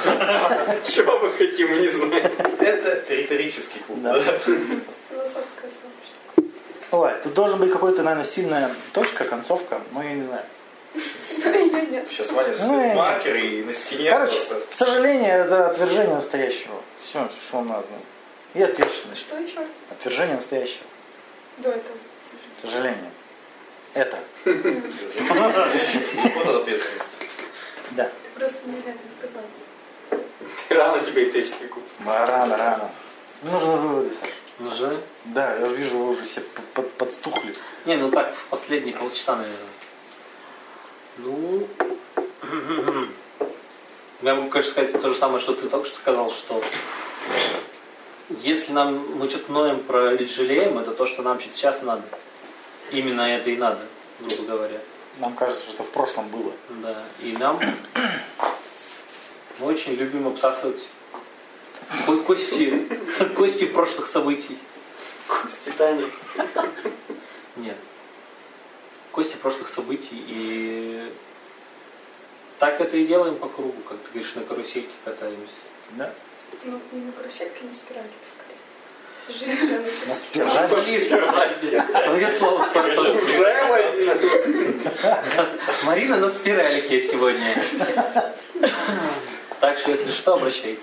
Чего мы хотим, не знаю. Это риторический клуб. Да. Философское сообщество. Ой, тут должен быть какой-то, наверное, сильная точка, концовка, но я не знаю. Ее нет. Сейчас Ваня Ну, достает и- маркер и на стене Короче, просто... сожаление это отвержение настоящего. Все, что вам надо знать. И ответственность. Что еще? Отвержение настоящего. До этого. Сожаление. Это. [laughs] Вот от ответственности. Да. Ты просто неверно сказал. Рано тебе риторический клуб. А, Рано, рано. Нужны выводы, Саша. Ну же. Да, я вижу, вы уже все под- под- подстухли. Не, ну так, в последние полчаса, наверное. Ну, [clears throat] я могу, конечно, сказать то же самое, что ты только что сказал, что если нам мы что-то ноем про или жалеем, это то, что нам сейчас надо. Именно это и надо, грубо говоря. Нам кажется, что это в прошлом было. Да. И нам мы очень любим обсасывать ко- кости, [laughs] кости прошлых событий. Титаник. Нет. Кости прошлых событий. И так это и делаем по кругу, как ты говоришь, на карусельке катаемся. Да? Ну, не на карусельке, на спирали, скорее. жизненно. [laughs] На спираль. Твое слово Конечно, спартак. устраивается. Марина на спиралике сегодня. Так что, если что, обращайтесь.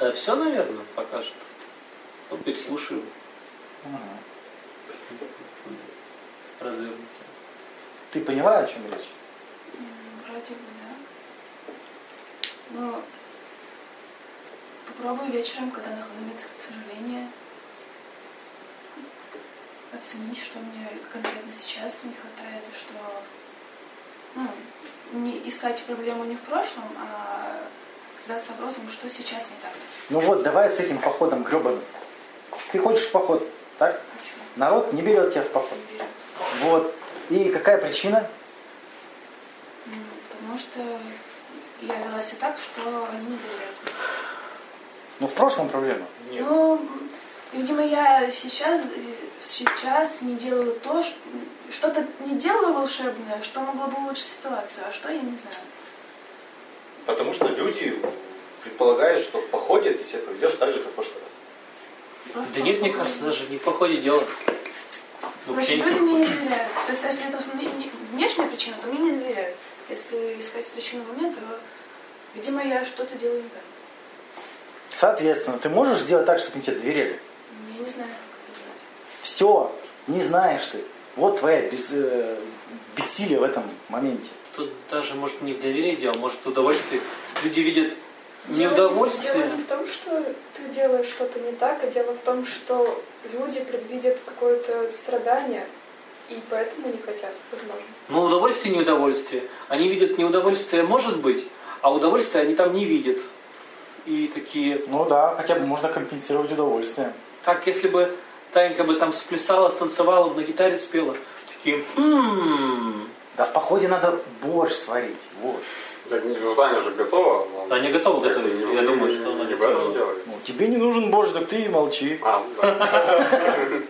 Да, все, наверное, пока что. Ну, переслушаю. Развернуто. Ты поняла, о чем речь? Вроде бы, да. Ну, попробую вечером, когда нахлынет сожаление, оценить, что мне конкретно сейчас не хватает, и что ну, не искать проблему не в прошлом, а задаться вопросом, что сейчас не так. Ну вот, давай с этим походом гребаным. Ты хочешь в поход, так? Хочу. Народ не берет тебя в поход. Не берет. Вот. И какая причина? М, Потому что я вела себя так, что они не доверяют. Ну, в прошлом проблема. Нет. Ну, видимо, я сейчас, сейчас не делаю то, что-то не делаю волшебное, что могло бы улучшить ситуацию, а что я не знаю. Потому что люди предполагают, что в походе ты себя поведешь так же, как в прошлый раз. Да нет, мне кажется, даже не в походе дело. Ну, вообще люди не мне не доверяют. То есть, если это вне- не- внешняя причина, то мне не доверяют. Если искать причину вовне, то, видимо, я что-то делаю не так. Соответственно, ты можешь сделать так, чтобы они тебе доверяли? Я не знаю, как это делать. Все, не знаешь ты. Вот твоя без, э, бессилие в этом моменте. Тут даже, может, не в доверии дело, может, в удовольствии. Люди видят неудовольствие. Дело не в том, что ты делаешь что-то не так, а дело в том, что люди предвидят какое-то страдание и поэтому не хотят, возможно. Ну, удовольствие и неудовольствие. Они видят неудовольствие, может быть, а удовольствие они там не видят. И такие, Ну да, хотя бы можно компенсировать удовольствие. как если бы Танька бы там сплясала, станцевала, на гитаре спела. Такие, хм, Да в походе надо борщ сварить. Вот. Так, ну, Таня же готова. но- Таня готова готовить. Я не- думаю, что она не готова. Ну, тебе не нужен борщ, так ты и молчи. А, да. [laughs]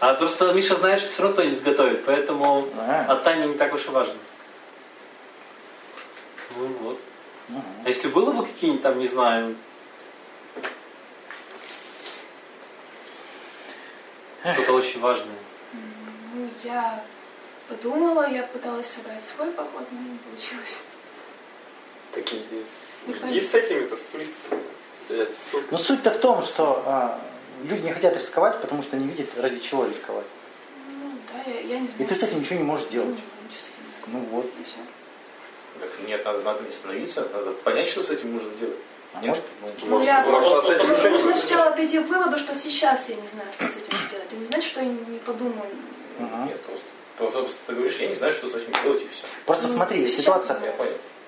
А просто Миша знает, что все равно кто-нибудь готовит, поэтому А. от Тани не так уж и важно. Ну вот. Мгм. А если было бы какие-нибудь там, не знаю, что-то очень важное. Ну, я подумала, я пыталась собрать свой поход, но не получилось. Так иди. Никто Иди не- с этими-то, с супер. Но суть-то в том, что а, люди не хотят рисковать, потому что не видят, ради чего рисковать. Ну да, я, я не знаю. И ты с этим ничего не можешь Я делать. знаю, ничего с этим Ну вот. и всё. Так нет, надо, надо не остановиться, надо понять, что с этим нужно делать. А Нет? может, Ну, Может, я- может, Ну, ничего не нужно сначала прийти к выводу, что сейчас я не знаю, что с этим сделать. Это не значит, что я не подумаю. Ага. Нет, просто, просто ты говоришь, я не знаю, что с этим делать, и все. Просто Ну, смотри, ситуация,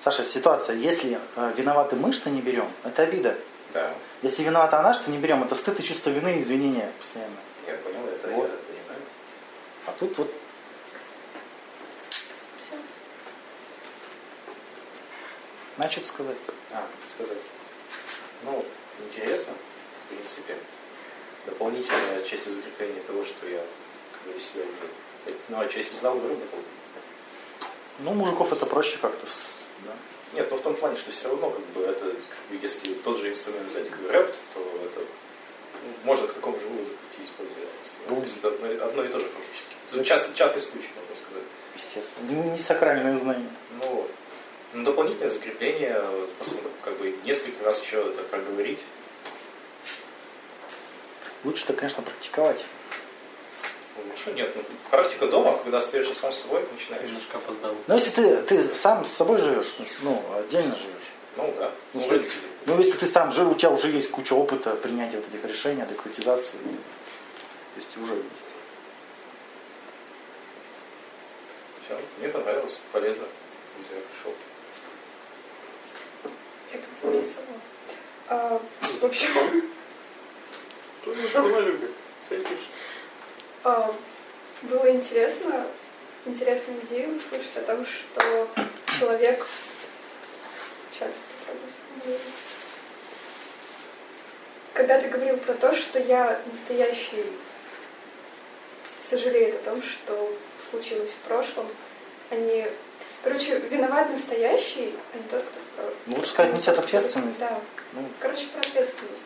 Саша, ситуация, если э, виноваты мы, что не берем, это обида. Да, Если виновата она, что не берем, это стыд и чувство вины и извинения постоянно. я понял, это Вот. я понимаю. А тут вот Все. что-то сказать. А, сказать. Ну, интересно, в принципе. Дополнительная часть закрепления того, что я как бы себя уже... Ну, а часть знал, выработал. Ну, мужиков это проще как-то. Да. Нет, ну в том плане, что все равно, как бы, это, как бы, если тот же инструмент взять, как бы, рэп, то это ну, можно к такому же выводу прийти, используя. Это одно, одно и то же фактически. Это частный, частный случай, можно сказать. Естественно. Не, сакральное знание. Ну вот. Ну, дополнительное закрепление, как бы несколько раз еще это проговорить. Лучше-то, конечно, практиковать. Ну, лучше нет. Ну, практика дома, когда остаешься сам с собой, начинаешь. Немножко опоздал. Но если ты, ты сам с собой живешь, ну, отдельно живешь. Ну да. Ну, Ну, если-. Ну, если ты сам жил, у тебя уже есть куча опыта принятия вот этих решений, адекватизации. То есть уже есть. Все, мне понравилось, полезно. Не зря пришел. Я тут записывала. А, в общем, Что за журналюги? Всякие а, было интересно, интересную идею услышать о том, что человек... Сейчас попробую сформулировать. Когда ты говорил про то, что я настоящий сожалеет о том, что случилось в прошлом, а не... Короче, виноват настоящий, а не тот, кто. Ну, лучше сказать, несет ответственность. Да. Ну, Короче, про ответственность.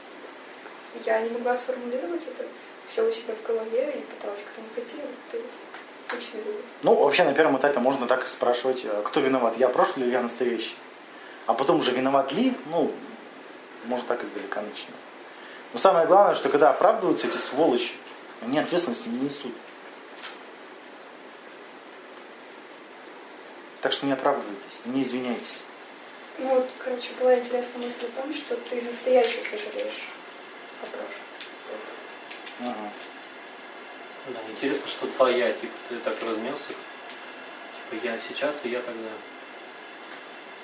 я не могла сформулировать это все у себя в голове и пыталась к этому прийти. Это отличный вывод. Ну, вообще на первом этапе можно так и спрашивать, э, кто виноват, я прошлый или я настоящий. А потом уже виноват ли, ну, можно так издалека начинать. Но самое главное, что когда оправдываются эти сволочи, они ответственности не несут. Так что не оправдывайтесь, не извиняйтесь. Ну вот, короче, была интересная мысль о том, что ты настоящий сожалеешь о прошлом. Ага. Да, интересно, что два я, типа, ты так размелся. Типа я сейчас и я тогда.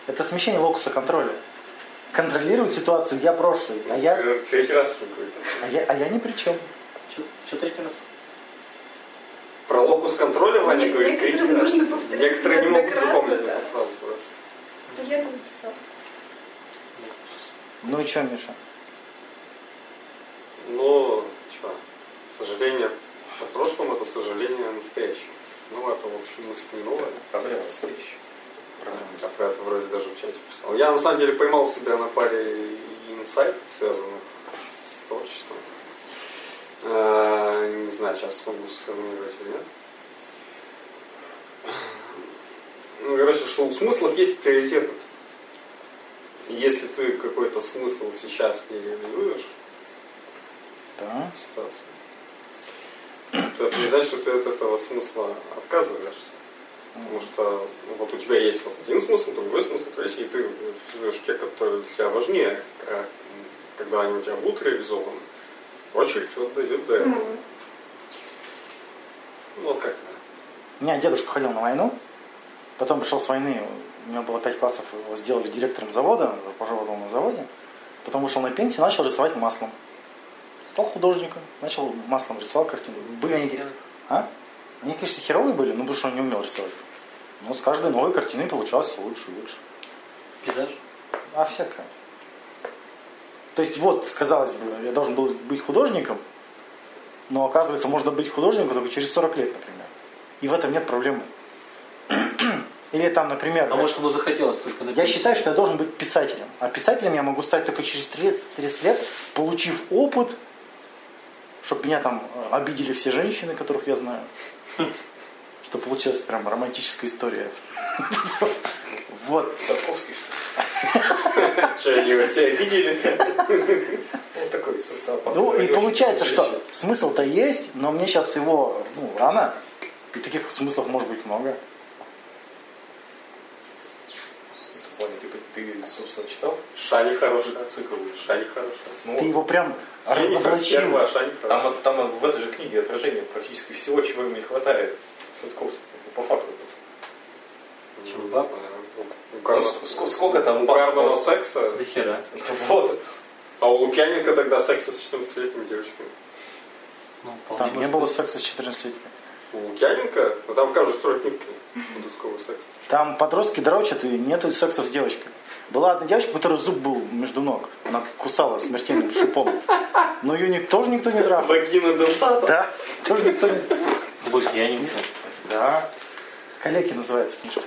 Это смещение локуса контроля. Контролировать ситуацию я прошлый, а я, Третий раз что говорит. а я, а я ни при чем. Что третий раз? Про локус контроля Ваня говорит третий раз. Некоторые не могут запомнить да. эту фразу просто. Ну, Я это записала. Ну и что, Миша? Ну, что, сожаление о прошлом это сожаление о настоящем. Ну, это, в общем, мысль не новая. Проблема настоящая. Я про это вроде даже в чате писал. Я на самом деле поймал себя на паре инсайтов, связанных с творчеством. Э, Не знаю, сейчас смогу сформулировать или нет. Ну, короче, что у смыслов есть приоритеты. Если ты какой-то смысл сейчас не реализуешь, Да. ситуации, то это не значит, что ты от этого смысла отказываешься. Потому что ну, вот у тебя есть вот один смысл, другой смысл, то есть и ты реализуешь те, которые для тебя важнее, а, когда они у тебя будут реализованы, очередь вот дойдет до этого. Ну, Ну, вот как-то. У меня дедушка ходил на войну, потом пришел с войны, у него было 5 классов, его сделали директором завода, пожаловал на заводе, потом вышел на пенсию, начал рисовать маслом. Стал художником, начал маслом рисовал картины. Были они, а? Они, конечно, херовые были, но потому что он не умел рисовать. Но с каждой новой картиной получалось лучше и лучше. Пейзаж? А всякое. То есть вот, казалось бы, я должен был быть художником, но оказывается, можно быть художником только через 40 лет, например. И в этом нет проблемы. [clears throat] Или там, например, А может ему захотелось только я написать? считаю, что я должен быть писателем. А писателем я могу стать только через 30 30 лет, получив опыт, чтобы меня там э, обидели все женщины, которых я знаю. Что получилась прям романтическая история. [laughs] Вот. Садковский, что ли? Что, они его все обидели? Ну, такой социопат. Ну и получается, что смысл-то есть, но мне сейчас его ну, рано. И таких смыслов может быть много. Ты, ты, собственно, читал? Шани хорошая. Цикл. Шани хорошая. Ну, Ты его прям разоблачил. хорошая. там, там в этой же книге отражение практически всего, чего им не хватает. Садковскому. По факту. Чем баб? У Ну, Карла- ск- сколько там у Карного баб- секса, До хера. Вот. а у Лукьяненко тогда секса с 14-летними девочками. Ну, Там не было секса с 14 летними. У Лукьяненко, ну там в каждой второй книжке подростковый секс. Там подростки дрочат и нету секса с девочкой. Была одна девочка, у которой зуб был между ног. Она кусала смертельным шипом. Но ее ник- тоже никто не драл. Вагина дентата. Да, тоже никто не... Будет, я не знаю. Да. Калеки называется книжка.